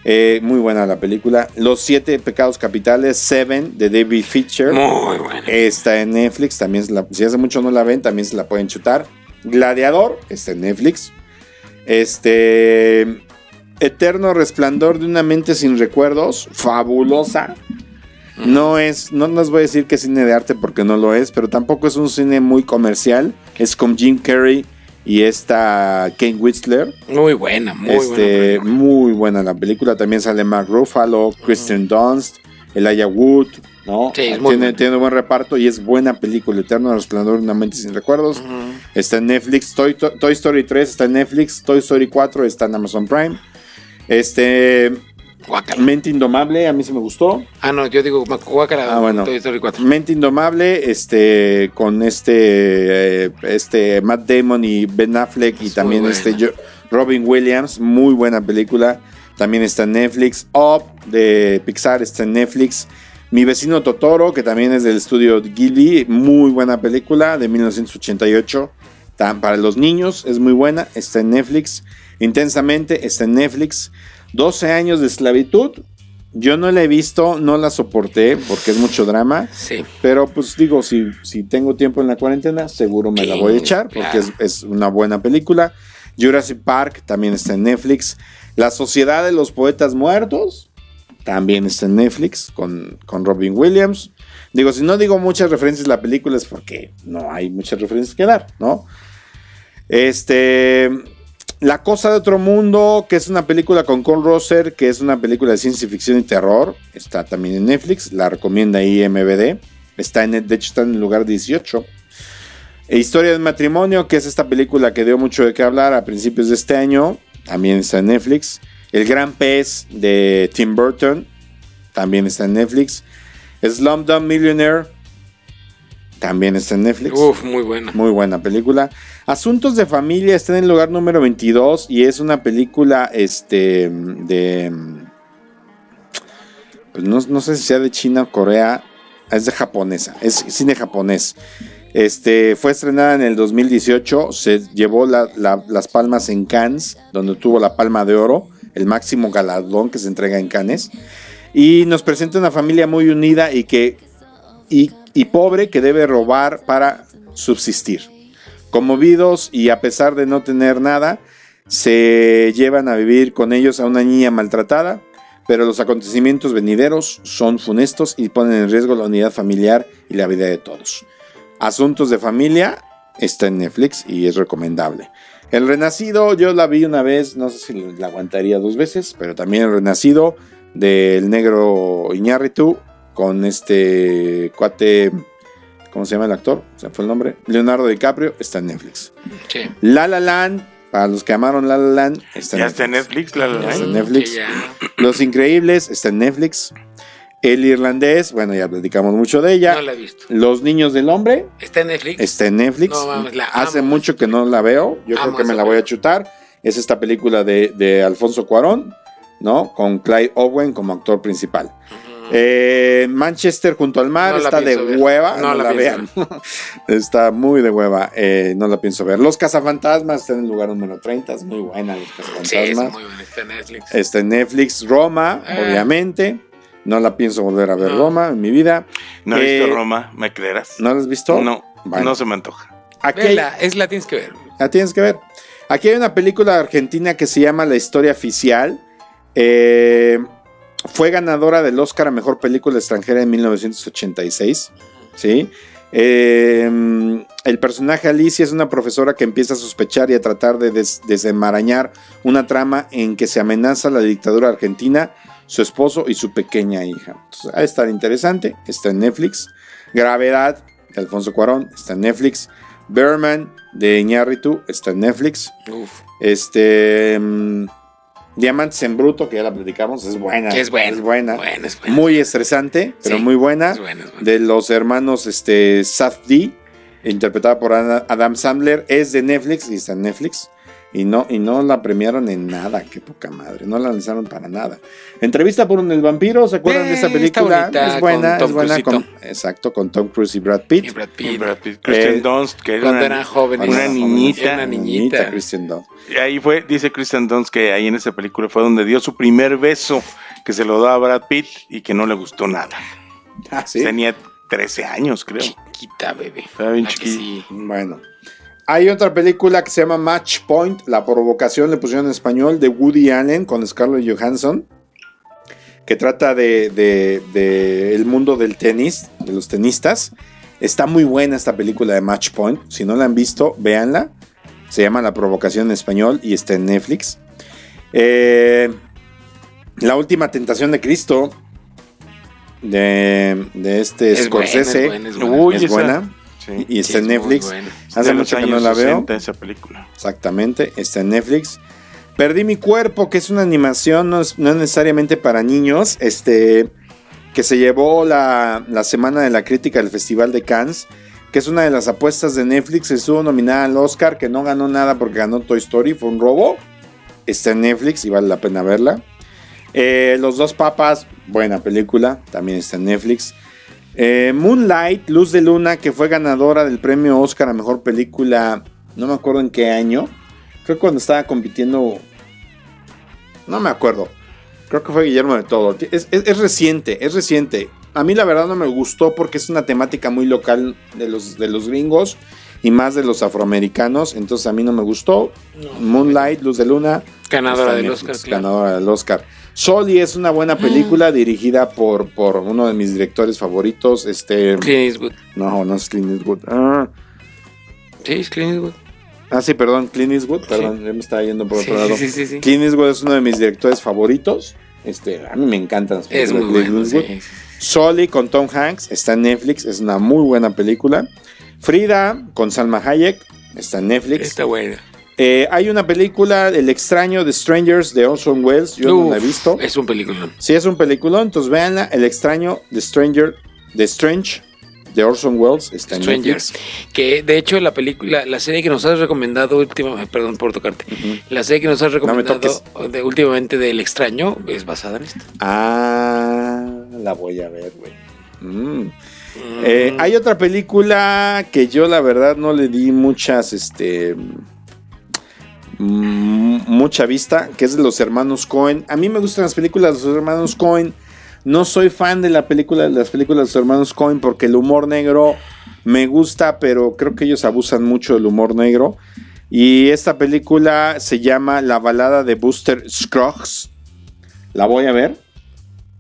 Speaker 3: Eh, muy buena la película. Los siete pecados capitales, Seven, de David Fincher.
Speaker 2: Muy bueno.
Speaker 3: Está en Netflix, también la- si hace mucho no la ven, también se la pueden chutar. Gladiador, está en Netflix. Este. Eterno resplandor de una mente sin recuerdos, fabulosa. No es, no les voy a decir que es cine de arte porque no lo es, pero tampoco es un cine muy comercial. Es con Jim Carrey y esta Kane Whistler.
Speaker 2: Muy buena, muy
Speaker 3: este,
Speaker 2: buena. película.
Speaker 3: muy buena la película. También sale Mark Ruffalo, Kristen Dunst, Elijah Wood, ¿no?
Speaker 2: Sí, es muy
Speaker 3: tiene, tiene buen reparto y es buena película. Eterno Resplandor de una mente sin recuerdos. Está en Netflix. Toy, Toy Story 3 está en Netflix. Toy Story 4 está en Amazon Prime. Este. Mente Indomable, a mí sí me gustó.
Speaker 2: Ah, no, yo digo Guácala.
Speaker 3: Ah, bueno.
Speaker 2: Toy Story 4.
Speaker 3: Mente Indomable, este, con este, eh, este Matt Damon y Ben Affleck y también este
Speaker 2: buena.
Speaker 3: Jo- Robin Williams, muy buena película. También está en Netflix. Up de Pixar está en Netflix. Mi vecino Totoro, que también es del estudio Ghibli, muy buena película de 1988. Tan- para los niños es muy buena, está en Netflix. Intensamente está en Netflix. 12 años de esclavitud. Yo no la he visto, no la soporté porque es mucho drama.
Speaker 2: Sí.
Speaker 3: Pero pues digo, si, si tengo tiempo en la cuarentena, seguro me la voy a echar porque
Speaker 2: claro.
Speaker 3: es, es una buena película. Jurassic Park también está en Netflix. La Sociedad de los Poetas Muertos también está en Netflix con, con Robin Williams. Digo, si no digo muchas referencias a la película es porque no hay muchas referencias que dar, ¿no? Este. La Cosa de Otro Mundo, que es una película con Cole Rosser, que es una película de ciencia ficción y terror. Está también en Netflix, la recomienda IMBD. Está en, de hecho, está en el lugar 18. E Historia del matrimonio, que es esta película que dio mucho de qué hablar a principios de este año. También está en Netflix. El Gran Pez de Tim Burton. También está en Netflix. Slumdog Millionaire. También está en Netflix.
Speaker 2: Uf, muy buena.
Speaker 3: Muy buena película. Asuntos de familia está en el lugar número 22 y es una película este de pues no, no sé si sea de China o Corea, es de japonesa, es cine japonés. Este, fue estrenada en el 2018, se llevó la- la- las palmas en Cannes, donde tuvo la palma de oro, el máximo galardón que se entrega en Cannes. Y nos presenta una familia muy unida y que y pobre que debe robar para subsistir. Conmovidos y a pesar de no tener nada, se llevan a vivir con ellos a una niña maltratada, pero los acontecimientos venideros son funestos y ponen en riesgo la unidad familiar y la vida de todos. Asuntos de familia está en Netflix y es recomendable. El Renacido, yo la vi una vez, no sé si la aguantaría dos veces, pero también El Renacido del negro Iñárritu con este cuate, ¿cómo se llama el actor? Se fue el nombre. Leonardo DiCaprio está en Netflix.
Speaker 2: Sí.
Speaker 3: La La Land, para los que amaron La La Land, está en
Speaker 1: Ya está en Netflix, la, la-
Speaker 3: Ya está en Netflix. Los Increíbles está en Netflix. El Irlandés, bueno, ya platicamos mucho de ella.
Speaker 2: No la he visto.
Speaker 3: Los Niños del Hombre
Speaker 2: ¿Está en Netflix?
Speaker 3: está en Netflix.
Speaker 2: No mames, la
Speaker 3: Hace
Speaker 2: amo.
Speaker 3: mucho que no la veo. Yo creo que me la voy a chutar. Es esta película de, de Alfonso Cuarón, ¿no? Con Clyde Owen como actor principal.
Speaker 2: Ujú.
Speaker 3: Eh, Manchester junto al mar
Speaker 2: No
Speaker 3: está de
Speaker 2: ver.
Speaker 3: hueva.
Speaker 2: No
Speaker 3: No,
Speaker 2: la
Speaker 3: la, vean. (laughs) está muy de hueva. eh, no la pienso ver. Los cazafantasmas están en el lugar número 30. Es muy buena Los
Speaker 2: Sí, es
Speaker 3: cazafantasmas.
Speaker 2: muy buena. Está en Netflix.
Speaker 3: Está en Netflix. Roma,
Speaker 2: Ah.
Speaker 3: obviamente. No la pienso volver a ver
Speaker 2: No.
Speaker 3: Roma en mi vida.
Speaker 1: No he visto
Speaker 3: Eh,
Speaker 1: Roma, ¿me creerás?
Speaker 3: ¿No la has visto?
Speaker 1: No,
Speaker 3: Bueno.
Speaker 1: no se me antoja.
Speaker 3: Aquí
Speaker 2: Vela, es la tienes que ver.
Speaker 3: La tienes que ver. Aquí hay una película argentina que se llama La historia oficial. Eh, fue ganadora del Oscar a Mejor Película Extranjera en 1986. ¿sí? Eh, el personaje Alicia es una profesora que empieza a sospechar y a tratar de des- desenmarañar una trama en que se amenaza la dictadura argentina, su esposo y su pequeña hija. Entonces, va a estar interesante. Está en Netflix. Gravedad de Alfonso Cuarón está en Netflix. Berman de Iñárritu está en Netflix.
Speaker 2: Uf.
Speaker 3: Este. mm, Diamantes en Bruto, que ya la platicamos, es buena.
Speaker 2: Es buena.
Speaker 3: Es buena.
Speaker 2: Buena, es buena.
Speaker 3: Muy estresante, pero
Speaker 2: Sí,
Speaker 3: muy buena.
Speaker 2: Es buena, es buena.
Speaker 3: De los hermanos este, Safdie, interpretada por Adam Sandler, es de Netflix y está en Netflix. Y no, y no la premiaron en nada, qué poca madre. No la lanzaron para nada. Entrevista por un el vampiro, ¿se acuerdan de
Speaker 2: Eh,
Speaker 3: esta
Speaker 2: está
Speaker 3: película?
Speaker 2: bonita,
Speaker 3: es buena,
Speaker 2: con Tom
Speaker 3: es buena. Con- exacto, con Tom Cruise y Brad Pitt.
Speaker 2: Y Brad
Speaker 1: Y
Speaker 2: Pitt.
Speaker 1: Brad Pitt,
Speaker 3: Eh,
Speaker 1: Dunst, que era
Speaker 2: Cuando
Speaker 1: una-
Speaker 2: eran jóvenes.
Speaker 1: una
Speaker 3: Era
Speaker 1: niñita.
Speaker 2: Era una niñita.
Speaker 3: Kristen Dunst.
Speaker 1: Y ahí fue, dice Kristen Dunst que ahí en esa película fue donde dio su primer beso, que se lo da a Brad Pitt y que no le gustó nada.
Speaker 3: Ah, ¿sí?
Speaker 1: Tenía 13 años, creo.
Speaker 2: Chiquita, bebé.
Speaker 1: Estaba bien
Speaker 2: que
Speaker 1: chiquito.
Speaker 2: sí.
Speaker 3: Bueno. Hay otra película que se llama Match Point, La provocación, le pusieron en español, de Woody Allen con Scarlett Johansson, que trata de, de- de el mundo del tenis, de los tenistas. Está muy buena esta película de Match Point. Si no la han visto, véanla. Se llama La provocación en español y está en Netflix. Eh, la última tentación de Cristo, de, de este
Speaker 2: Es buena,
Speaker 3: Scorsese.
Speaker 2: es buena, es buena.
Speaker 1: Uy,
Speaker 3: es
Speaker 1: esa-
Speaker 3: buena.
Speaker 1: Sí.
Speaker 3: Y está
Speaker 2: Sí,
Speaker 3: en
Speaker 2: es muy
Speaker 3: Netflix. Hace mucho que no la veo.
Speaker 1: 60 esa película.
Speaker 3: Exactamente, está en Netflix. Perdí mi cuerpo, que es una animación, no es, no es necesariamente para niños, este, que se llevó la, la semana de la crítica del Festival de Cannes, que es una de las apuestas de Netflix, estuvo nominada al Oscar, que no ganó nada porque ganó Toy Story, fue un robo. Está en Netflix y vale la pena verla. Eh, Los dos papas, buena película, también está en Netflix. Eh, Moonlight, Luz de Luna, que fue ganadora del premio Oscar a Mejor Película, no me acuerdo en qué año. Creo que cuando estaba compitiendo... No me acuerdo. Creo que fue Guillermo de Todo. Es, es- es reciente, es reciente. A mí la verdad no me gustó porque es una temática muy local de los, de los gringos y más de los afroamericanos. Entonces a mí no me gustó. Moonlight, Luz de Luna.
Speaker 2: Ganadora del Oscar, claro.
Speaker 3: Ganadora del Oscar. Soli es una buena película dirigida por, por uno de mis directores favoritos. Este.
Speaker 2: Clint Eastwood.
Speaker 3: No, no es Clint Eastwood. Ah,
Speaker 2: Sí, es Clint Eastwood.
Speaker 3: ah, sí, perdón, Clint Eastwood. Perdón, ya me estaba yendo por
Speaker 2: Sí,
Speaker 3: otro lado.
Speaker 2: sí, sí, sí.
Speaker 3: Clint Eastwood es uno de mis directores favoritos. Este, a mí me encantan las
Speaker 2: Es
Speaker 3: películas
Speaker 2: muy
Speaker 3: de Clint
Speaker 2: bueno. Sí, sí, sí.
Speaker 3: Sully con Tom Hanks está en Netflix, es una muy buena película. Frida con Salma Hayek está en Netflix.
Speaker 2: Está buena.
Speaker 3: Eh, hay una película, El extraño de Strangers de Orson Welles, yo no la he visto.
Speaker 2: Es un película.
Speaker 3: Si es un peliculón, entonces véanla. El extraño de Stranger, de Strange de Orson Welles está en
Speaker 2: Strangers.
Speaker 3: Netflix.
Speaker 2: Que de hecho la película, la serie que nos has recomendado últimamente, perdón por tocarte, la serie que nos has
Speaker 3: me
Speaker 2: recomendado
Speaker 3: toques.
Speaker 2: de, últimamente del extraño es basada en esto.
Speaker 3: Ah, la voy a ver, güey. Mm. Eh, hay otra película que yo la verdad no le di muchas, este, mm, mucha vista, que es de los hermanos Cohen. A mí me gustan las películas de los hermanos Cohen. No soy fan de la película de las películas de los hermanos Cohen porque el humor negro me gusta, pero creo que ellos abusan mucho del humor negro. Y esta película se llama La balada de Buster Scruggs. La voy a ver.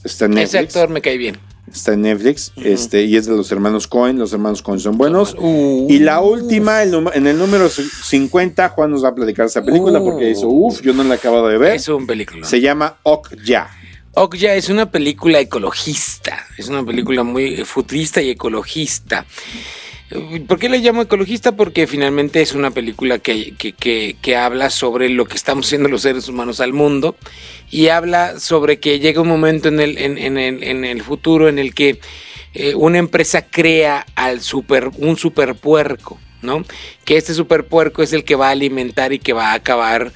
Speaker 3: Está en
Speaker 2: Ese actor me cae bien.
Speaker 3: Está en Netflix. este, y es de los hermanos Cohen. Los hermanos Cohen son buenos.
Speaker 2: Uh,
Speaker 3: y la última, el en el número 50, Juan nos va a platicar esta película porque hizo, uff, yo no la he acabado de ver.
Speaker 2: es un película.
Speaker 3: Se llama Okja.
Speaker 2: Okja es una película ecologista, es una película muy futurista y ecologista. ¿Por qué le llamo ecologista? Porque finalmente es una película que, que- que- habla sobre lo que estamos haciendo los seres humanos al mundo y habla sobre que llega un momento en el, en, en futuro en el que eh, una empresa crea al super, un superpuerco, ¿no? Que este superpuerco es el que va a alimentar y que va a acabar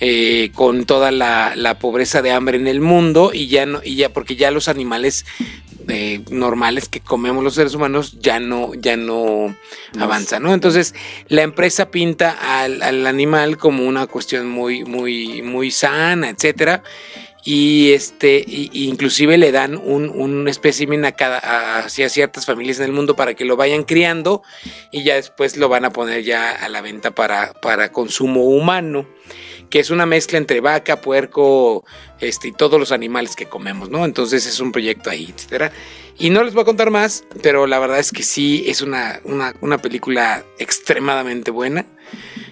Speaker 2: eh, con toda la, la pobreza de hambre en el mundo y ya no, y ya, porque ya los animales eh, normales que comemos los seres humanos ya no, ya no avanzan, ¿no? Entonces, la empresa pinta al, al animal como una cuestión muy, muy, muy sana, etcétera. Y este, inclusive le dan un, un espécimen a cada, a, ciertas familias en el mundo para que lo vayan criando y ya después lo van a poner ya a la venta para, para consumo humano que es una mezcla entre vaca, puerco, este, y todos los animales que comemos, ¿no? Entonces es un proyecto ahí, etcétera. Y no les voy a contar más, pero la verdad es que sí es una, una, una película extremadamente buena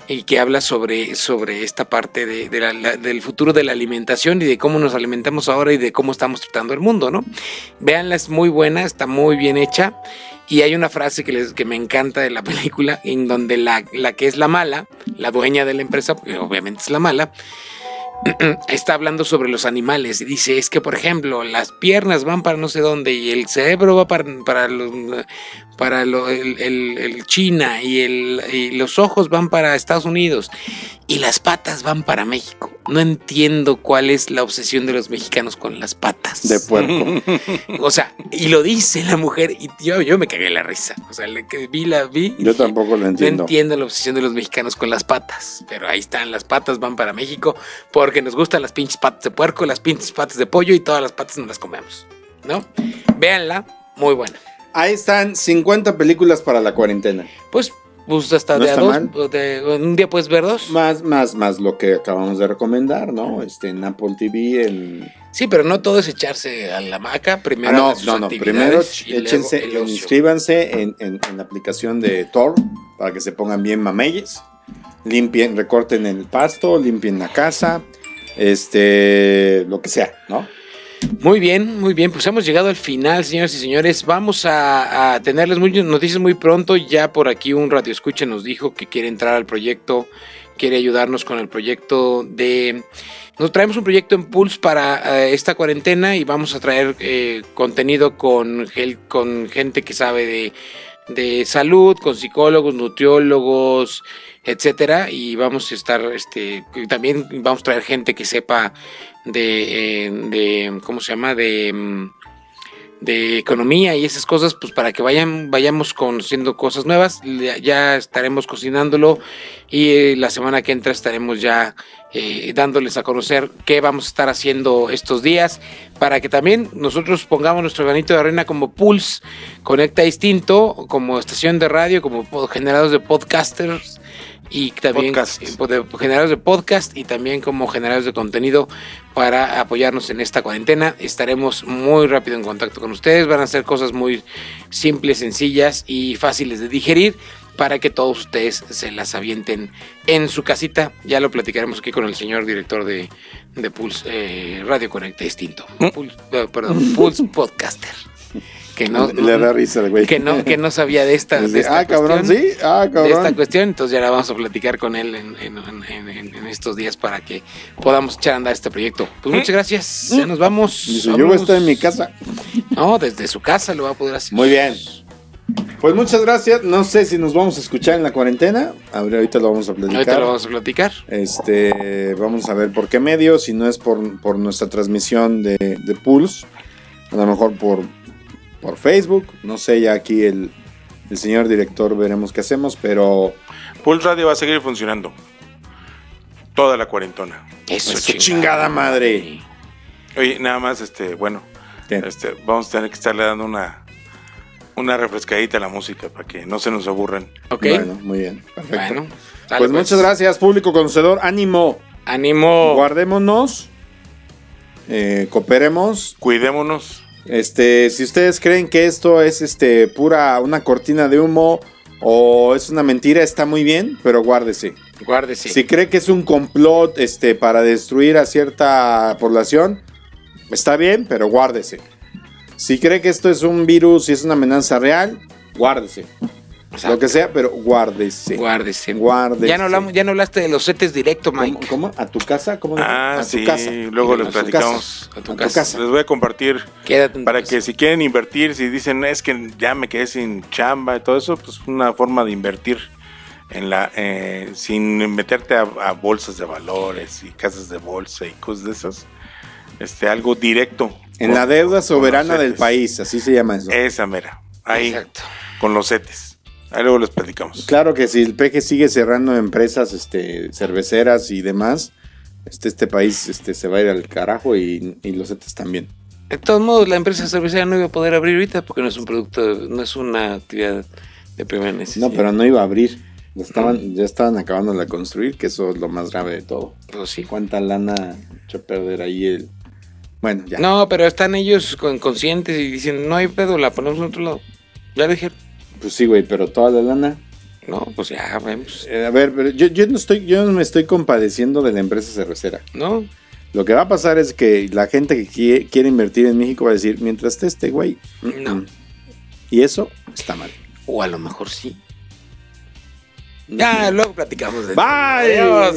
Speaker 2: y que habla sobre, sobre esta parte de, de la- la- del futuro de la alimentación y de cómo nos alimentamos ahora y de cómo estamos tratando el mundo, ¿no? Véanla, es muy buena, está muy bien hecha. Y hay una frase que, les, que me encanta de la película, en donde la, la que es la mala, la dueña de la empresa, porque obviamente es la mala, (clears throat) está hablando sobre los animales y dice, es que por ejemplo, las piernas van para no sé dónde y el cerebro va para, para, los- para lo- el, el- el China y, el, y los ojos van para Estados Unidos y las patas van para México. No entiendo cuál es la obsesión de los mexicanos con las patas.
Speaker 3: De puerco. (laughs)
Speaker 2: O sea, y lo dice la mujer y yo, yo me cagué la risa. O sea, que vi la vi.
Speaker 3: Yo
Speaker 2: dije,
Speaker 3: tampoco lo
Speaker 2: No
Speaker 3: entiendo.
Speaker 2: entiendo la obsesión de los mexicanos con las patas, pero ahí están, las patas van para México porque nos gustan las pinches patas de puerco, las pinches patas de pollo y todas las patas nos las comemos, ¿no? Véanla, muy buena.
Speaker 3: Ahí están 50 películas para la cuarentena.
Speaker 2: Pues, pues hasta
Speaker 3: No
Speaker 2: de a dos, de- un día puedes ver dos.
Speaker 3: Más, más, más lo que acabamos de recomendar, ¿no? Este, en Apple TV, en...
Speaker 2: Sí, pero no todo es echarse a la maca, primero
Speaker 3: Ah, no,
Speaker 2: sus
Speaker 3: no, no. Primero échense,
Speaker 2: el
Speaker 3: inscríbanse en, en- en la aplicación de Tor para que se pongan bien mameyes. Limpien, recorten el pasto, limpien la casa, este, lo que sea, ¿no?
Speaker 2: Muy bien, muy bien. Pues hemos llegado al final, señoras y señores. Vamos a, tenerles muchas noticias muy pronto. Ya por aquí un radio escucha nos dijo que quiere entrar al proyecto, quiere ayudarnos con el proyecto de. Nos traemos un proyecto en Pulse para eh, esta cuarentena y vamos a traer eh, contenido con, con gente que sabe de, de salud, con psicólogos, nutriólogos, etcétera. Y vamos a estar, este, también vamos a traer gente que sepa de, eh, de ¿cómo se llama? De, mm, de economía y esas cosas, pues para que vayan, vayamos conociendo cosas nuevas. Ya, estaremos cocinándolo y eh, la semana que entra estaremos ya eh, dándoles a conocer qué vamos a estar haciendo estos días para que también nosotros pongamos nuestro granito de arena como Pulse, Conecta Distinto, como estación de radio, como generadores de podcasters y también eh, de generadores de podcast y también como generadores de contenido para apoyarnos en esta cuarentena. Estaremos muy rápido en contacto con ustedes. Van a ser cosas muy simples, sencillas y fáciles de digerir para que todos ustedes se las avienten en su casita. Ya lo platicaremos aquí con el señor director de, de Pulse eh, Radio Conecta Distinto. Pulse, eh, perdón, Pulse Podcaster. Que no,
Speaker 3: Le da risa al güey.
Speaker 2: que no, que no sabía de esta, de esta
Speaker 3: ah, cabrón,
Speaker 2: cuestión
Speaker 3: sí, ah,
Speaker 2: de esta
Speaker 3: cabrón.
Speaker 2: cuestión, entonces ya la vamos a platicar con él en, en- en- en- en estos días para que podamos echar a andar este proyecto. Pues muchas gracias, ya nos vamos.
Speaker 3: Dice, yo voy a estar en mi casa.
Speaker 2: No, desde su casa lo va a poder hacer.
Speaker 3: Muy bien. Pues muchas gracias. No sé si nos vamos a escuchar en la cuarentena. A ver, ahorita lo vamos a platicar.
Speaker 2: Ahorita lo vamos a platicar.
Speaker 3: Este, vamos a ver por qué medio, si no es por, por nuestra transmisión de, de Pulse, a lo mejor por por Facebook. No sé, ya aquí el, el señor director veremos qué hacemos, pero
Speaker 1: Pulse Radio va a seguir funcionando. Toda la cuarentona.
Speaker 2: Eso,
Speaker 3: Eso, chingada madre.
Speaker 1: Oye, nada más, este, bueno,
Speaker 3: ¿Qué?
Speaker 1: este, vamos a tener que estarle dando una, una refrescadita a la música para que no se nos aburran.
Speaker 2: Ok.
Speaker 3: Bueno, muy bien, perfecto.
Speaker 2: Bueno, sale,
Speaker 3: pues muchas gracias, público conocedor. Ánimo,
Speaker 2: Ánimo.
Speaker 3: guardémonos, eh, cooperemos.
Speaker 1: Cuidémonos.
Speaker 3: Este, si ustedes creen que esto es este pura una cortina de humo o es una mentira, está muy bien, pero guárdese.
Speaker 2: Guárdese.
Speaker 3: Si cree que es un complot este, para destruir a cierta población, está bien, pero guárdese. Si cree que esto es un virus y es una amenaza real, guárdese.
Speaker 2: Exacto.
Speaker 3: Lo que sea, pero guárdese.
Speaker 2: Guárdese.
Speaker 3: Guárdese.
Speaker 2: Ya no, hablamos, ya no hablaste de los setes directo,
Speaker 3: ¿Cómo,
Speaker 2: Mike.
Speaker 3: cómo? ¿A tu casa? ¿Cómo?
Speaker 1: Ah,
Speaker 3: a tu
Speaker 1: sí,
Speaker 3: casa.
Speaker 1: luego les
Speaker 3: A tu
Speaker 1: platicamos.
Speaker 3: casa.
Speaker 2: A tu
Speaker 3: A tu
Speaker 2: casa.
Speaker 1: Les voy a compartir
Speaker 2: Quédate en
Speaker 1: para que si quieren invertir, si dicen es que ya me quedé sin chamba y todo eso, pues una forma de invertir en la eh, sin meterte a, a bolsas de valores y casas de bolsa y cosas de esas. Este, algo directo.
Speaker 3: En
Speaker 1: con-
Speaker 3: la deuda soberana del país, así se llama eso.
Speaker 1: Esa mera. Ahí,
Speaker 2: Exacto.
Speaker 1: con los CETES. Ahí luego les platicamos.
Speaker 3: Claro que si el PG sigue cerrando empresas este, cerveceras y demás, este, este país este, se va a ir al carajo y, y los ETES también.
Speaker 2: De todos modos, la empresa cervecera no iba a poder abrir ahorita porque no es un producto, no es una actividad de primera necesidad.
Speaker 3: No, pero no iba a abrir. Lo Estaban, ya estaban acabando de construir, que eso es lo más grave de todo.
Speaker 2: Pues sí.
Speaker 3: ¿Cuánta lana echó a perder ahí el...? Bueno, ya.
Speaker 2: No, pero están ellos con- conscientes y dicen, no hay pedo, la ponemos en otro lado. Ya dijeron,
Speaker 3: Pues sí, güey, pero toda la lana...
Speaker 2: no, pues ya vemos.
Speaker 3: Eh, a ver, pero yo, yo no estoy, yo no me estoy compadeciendo de la empresa cervecera.
Speaker 2: No,
Speaker 3: Lo que va a pasar es que la gente que quiere, quiere invertir en México va a decir, mientras esté este güey,
Speaker 2: No.
Speaker 3: mm". y eso está mal.
Speaker 2: o a lo mejor sí. Ya, luego platicamos de
Speaker 3: Bye.
Speaker 2: Adiós.